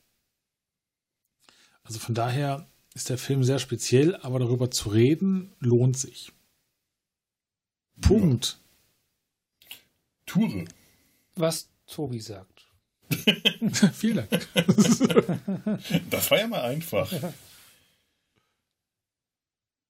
Also von daher ist der Film sehr speziell, aber darüber zu reden lohnt sich. Punkt. Ture. Was Tobi sagt. [laughs] Vielen Dank. [laughs] Das war ja mal einfach.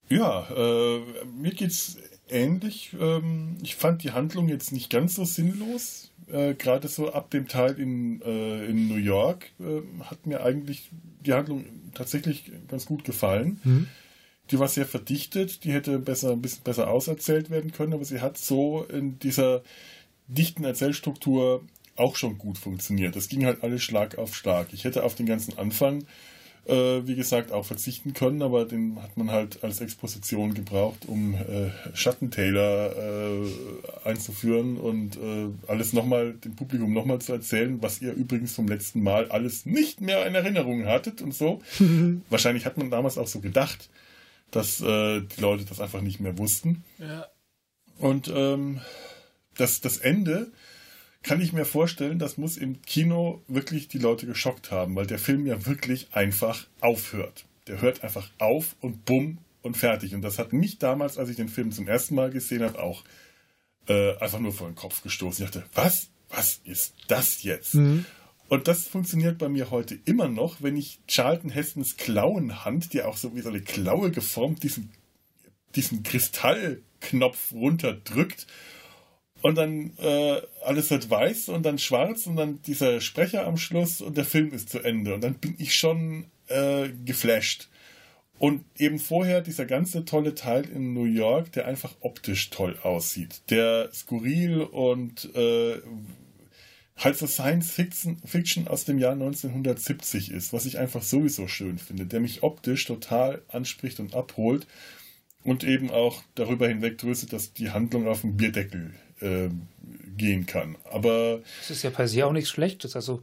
Ja, äh, mir geht's ähnlich. Ähm, ich fand die Handlung jetzt nicht ganz so sinnlos. Äh, Gerade so ab dem Teil in, äh, in New York äh, hat mir eigentlich die Handlung tatsächlich ganz gut gefallen. Mhm. Die war sehr verdichtet, die hätte besser, ein bisschen besser auserzählt werden können, aber sie hat so in dieser dichten Erzählstruktur auch schon gut funktioniert. Das ging halt alles Schlag auf Schlag. Ich hätte auf den ganzen Anfang, äh, wie gesagt, auch verzichten können, aber den hat man halt als Exposition gebraucht, um äh, Schattentailer äh, einzuführen und äh, alles nochmal, dem Publikum nochmal zu erzählen, was ihr übrigens vom letzten Mal alles nicht mehr in Erinnerung hattet und so. [laughs] Wahrscheinlich hat man damals auch so gedacht. dass äh, die Leute das einfach nicht mehr wussten. Ja. Und ähm, das, das Ende kann ich mir vorstellen, das muss im Kino wirklich die Leute geschockt haben, weil der Film ja wirklich einfach aufhört. Der hört einfach auf und bumm und fertig. Und das hat mich damals, als ich den Film zum ersten Mal gesehen habe, auch äh, einfach nur vor den Kopf gestoßen. Ich dachte, was? Was ist das jetzt? Mhm. Und das funktioniert bei mir heute immer noch, wenn ich Charlton Hestons Klauenhand, die auch so wie so eine Klaue geformt, diesen, diesen Kristallknopf runterdrückt und dann äh, alles wird weiß und dann schwarz und dann dieser Sprecher am Schluss und der Film ist zu Ende. Und dann bin ich schon äh, geflasht. Und eben vorher dieser ganze tolle Teil in New York, der einfach optisch toll aussieht, der skurril und äh, halt so Science Fiction, aus dem Jahr 1970 ist, was ich einfach sowieso schön finde, der mich optisch total anspricht und abholt und eben auch darüber hinweg tröstet, dass die Handlung auf dem Bierdeckel äh, gehen kann. Aber Das ist ja per se auch nichts Schlechtes. Also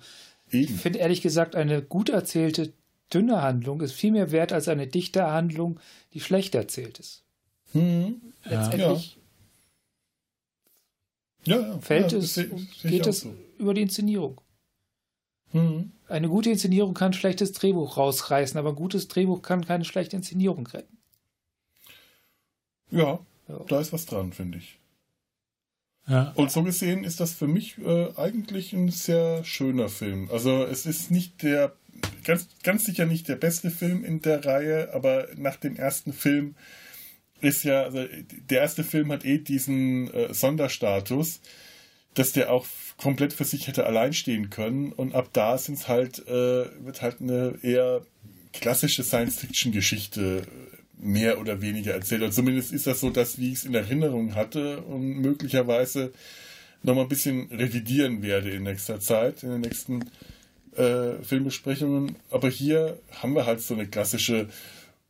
eben. ich finde ehrlich gesagt, eine gut erzählte, dünne Handlung ist viel mehr wert als eine dichte Handlung, die schlecht erzählt ist. Hm, Letztendlich ja, ja, fällt ja, es, seh- geht es so. über die Inszenierung. Hm. Eine gute Inszenierung kann ein schlechtes Drehbuch rausreißen, aber ein gutes Drehbuch kann keine schlechte Inszenierung retten. Ja, Ja. da ist was dran, finde ich. Ja. Und so gesehen ist das für mich äh, eigentlich ein sehr schöner Film. Also es ist nicht der, ganz, ganz sicher nicht der beste Film in der Reihe, aber nach dem ersten Film ist ja, also der erste Film hat eh diesen äh, Sonderstatus, dass der auch komplett für sich hätte allein stehen können. Und ab da sind's halt, äh, wird halt eine eher klassische Science-Fiction-Geschichte mehr oder weniger erzählt. Und zumindest ist das so, dass wie ich es in Erinnerung hatte und möglicherweise noch mal ein bisschen revidieren werde in nächster Zeit, in den nächsten äh, Filmbesprechungen. Aber hier haben wir halt so eine klassische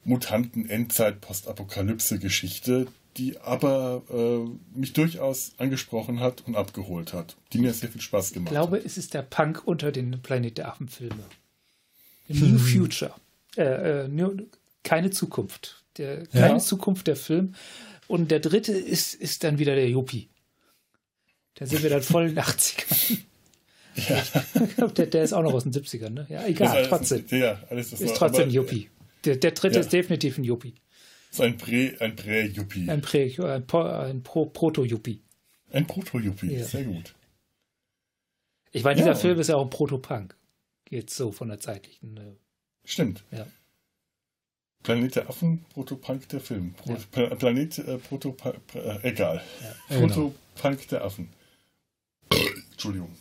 Mutanten-Endzeit-Postapokalypse-Geschichte, die aber äh, mich durchaus angesprochen hat und abgeholt hat, die mir sehr viel Spaß Ich gemacht glaube, hat. es ist der Punk unter den Planet der Affen-Filme. New Future. Äh, äh, new, keine Zukunft. Der, keine Ja. Zukunft der Film. Und der dritte ist, ist dann wieder der Yuppie. Da sind wir dann voll in den 80ern. Ich glaub, der, der ist auch noch aus den 70ern, ne? Ja, egal, trotzdem. Ja, alles Ist war- trotzdem aber, Yuppie. Der, der dritte Ja. ist definitiv ein Yuppie. So ein Prä, ein Prä-Yuppie. Ein, Prä, ein, Po- ein Pro, Proto-Yuppie. Ein Proto-Yuppie, Ja. sehr gut. Ich meine, dieser Ja. Film ist ja auch ein Proto-Punk. Jetzt so von der zeitlichen. Äh, Stimmt. ja. Planet der Affen, Protopunk der Film. Pro, Ja. Pla- Planet äh, Protopunk, äh, egal. Ja, genau. Protopunk der Affen. Entschuldigung.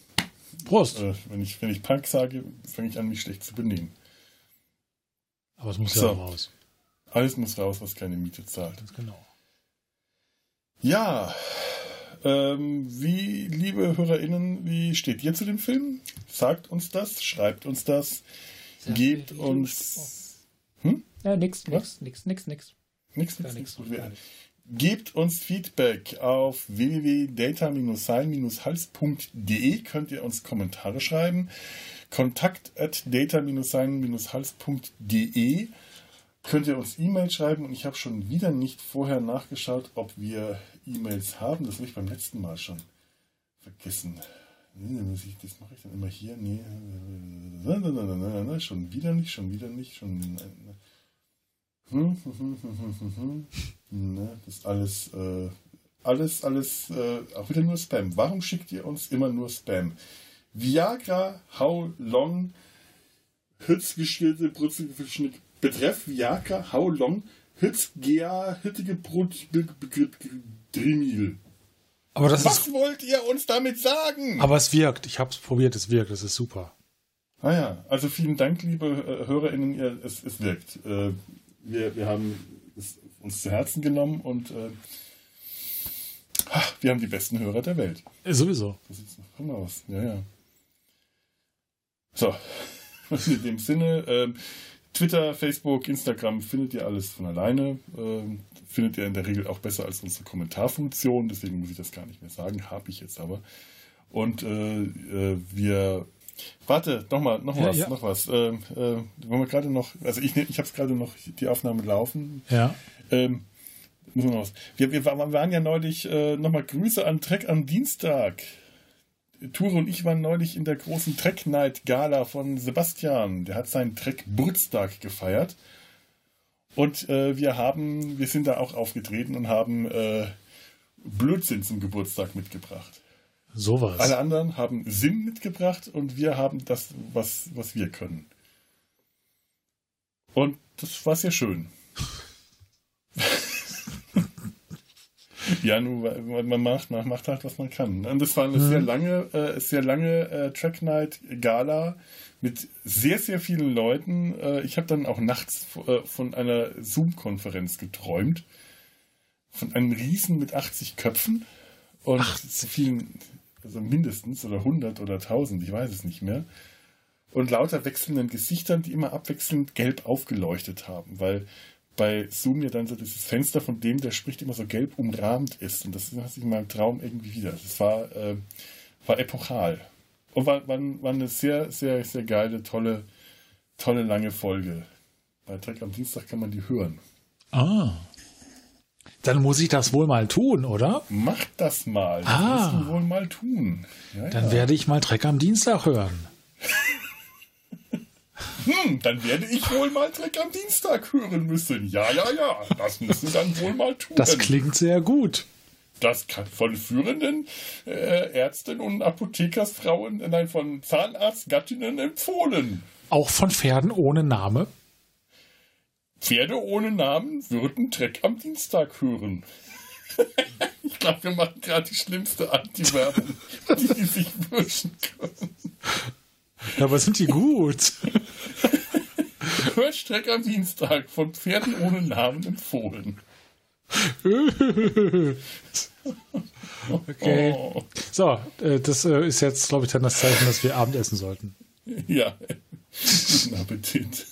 Prost. Äh, wenn, ich, wenn ich Punk sage, fange ich an, mich schlecht zu benehmen. Aber es muss So. ja raus. Alles muss raus, was keine Miete zahlt. Ganz genau. Ja, ähm, wie, liebe HörerInnen, wie steht ihr zu dem Film? Sagt uns das, schreibt uns das, gebt wie du- uns. Ja, nix, nix, nix, nix, nix. Nix, nix, nix. Gebt uns Feedback auf www.data-sein-hals.de könnt ihr uns Kommentare schreiben. Kontakt at data-sein-hals.de könnt ihr uns E-Mail schreiben und ich habe schon wieder nicht vorher nachgeschaut, ob wir E-Mails haben. Das habe ich beim letzten Mal schon vergessen. Das mache ich dann immer hier. Nee. Schon wieder nicht, schon wieder nicht, schon. Hm, hm, hm. Ne, das ist alles, äh, alles, alles, äh, auch wieder nur Spam. Warum schickt ihr uns immer nur Spam? Viagra, how long, Hützgeschielte Brutzelgeschnitt, betreff Viagra, how long, Hützgea, hüttige Brut, Drimil. Aber das Was ist. wollt ihr uns damit sagen? Aber es wirkt. Ich habe es probiert, es wirkt. Das ist super. Ah ja, also vielen Dank, liebe äh, HörerInnen, es, es wirkt. Äh, wir, wir haben es uns zu Herzen genommen und äh, wir haben die besten Hörer der Welt. Äh, Sowieso. So sieht's noch aus. Ja, ja. So, [laughs] in dem Sinne, ähm, Twitter, Facebook, Instagram findet ihr alles von alleine. Ähm, findet ihr in der Regel auch besser als unsere Kommentarfunktion, deswegen muss ich das gar nicht mehr sagen, habe ich jetzt aber. Und äh, äh, wir Warte, noch mal, noch Ja, was, ja. noch was. Ähm, äh, wollen wir gerade noch, also ich, ich habe es gerade noch die Aufnahme laufen. Ja. Ähm, müssen wir, noch was. Wir, wir wa- waren ja neulich äh, nochmal Grüße an Trek am Dienstag. Ture und ich waren neulich in der großen Trek Night Gala von Sebastian. Der hat seinen Trek Geburtstag gefeiert. Und äh, wir haben, wir sind da auch aufgetreten und haben äh, Blödsinn zum Geburtstag mitgebracht. Sowas. Alle anderen haben Sinn mitgebracht und wir haben das, was, was wir können. Und das war sehr schön. [laughs] ja, nun, man man macht, man macht halt, was man kann. Und das war eine sehr lange, äh, sehr lange äh, Track Night Gala mit sehr, sehr vielen Leuten. Äh, ich habe dann auch nachts äh, von einer Zoom-Konferenz geträumt. Von einem Riesen mit 80 Köpfen. Und so vielen, also mindestens oder 100 oder 1000, ich weiß es nicht mehr. Und lauter wechselnden Gesichtern, die immer abwechselnd gelb aufgeleuchtet haben, weil bei Zoom ja dann so dieses Fenster von dem, der spricht, immer so gelb umrahmt ist. Und das hat sich in meinem Traum irgendwie wieder. Das war, äh, war epochal. Und war, war, war eine sehr, sehr, sehr geile, tolle, tolle lange Folge. Bei Trek am Dienstag kann man die hören. Ah. Dann muss ich das wohl mal tun, oder? Macht das mal. Das Ah. musst du wohl mal tun. Ja, Dann ja. werde ich mal Dreck am Dienstag hören. [laughs] Hm, dann werde ich wohl mal Trek am Dienstag hören müssen. Ja, ja, ja. Das müssen dann wohl mal tun. Das klingt sehr gut. Das kann von führenden äh, Ärzten und Apothekersfrauen, äh, nein, von Zahnarztgattinnen empfohlen. Auch von Pferden ohne Name. Pferde ohne Namen würden Trek am Dienstag hören. [laughs] ich glaube, wir machen gerade die schlimmste Anti-Werbung, die die sich wünschen können. Aber sind die gut? Hört Trek am Dienstag von Pferden ohne Namen empfohlen. Okay. Oh. So, äh, das äh, ist jetzt, glaube ich, dann das Zeichen, dass wir Abendessen sollten. Ja, [laughs] guten Appetit.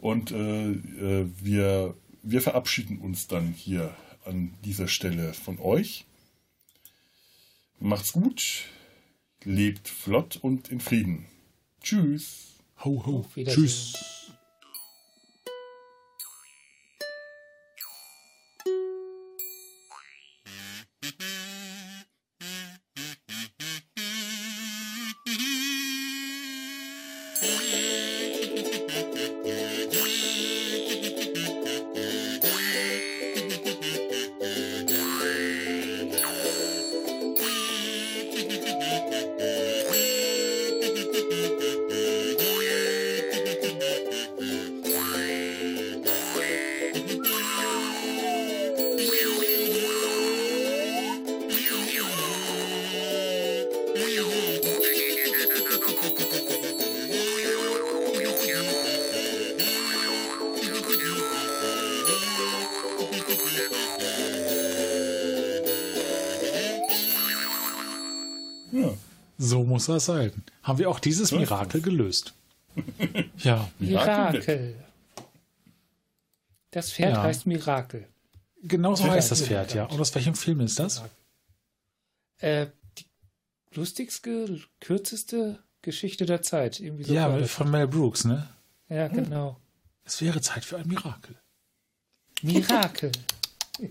Und äh, äh, wir, wir verabschieden uns dann hier an dieser Stelle von euch. Macht's gut, lebt flott und in Frieden. Tschüss. Ho, ho. Tschüss. Das sein. Haben wir auch dieses Mirakel gelöst. [laughs] Ja, Mirakel. Das Pferd Ja. heißt Mirakel. genau so Ja, heißt das ja, Pferd, ja. Und aus welchem Film ist das? Äh, die lustigste, kürzeste Geschichte der Zeit. Irgendwie so Ja, von Mel Brooks, ne? ja, genau. Es wäre Zeit für ein Mirakel. Mirakel. [laughs]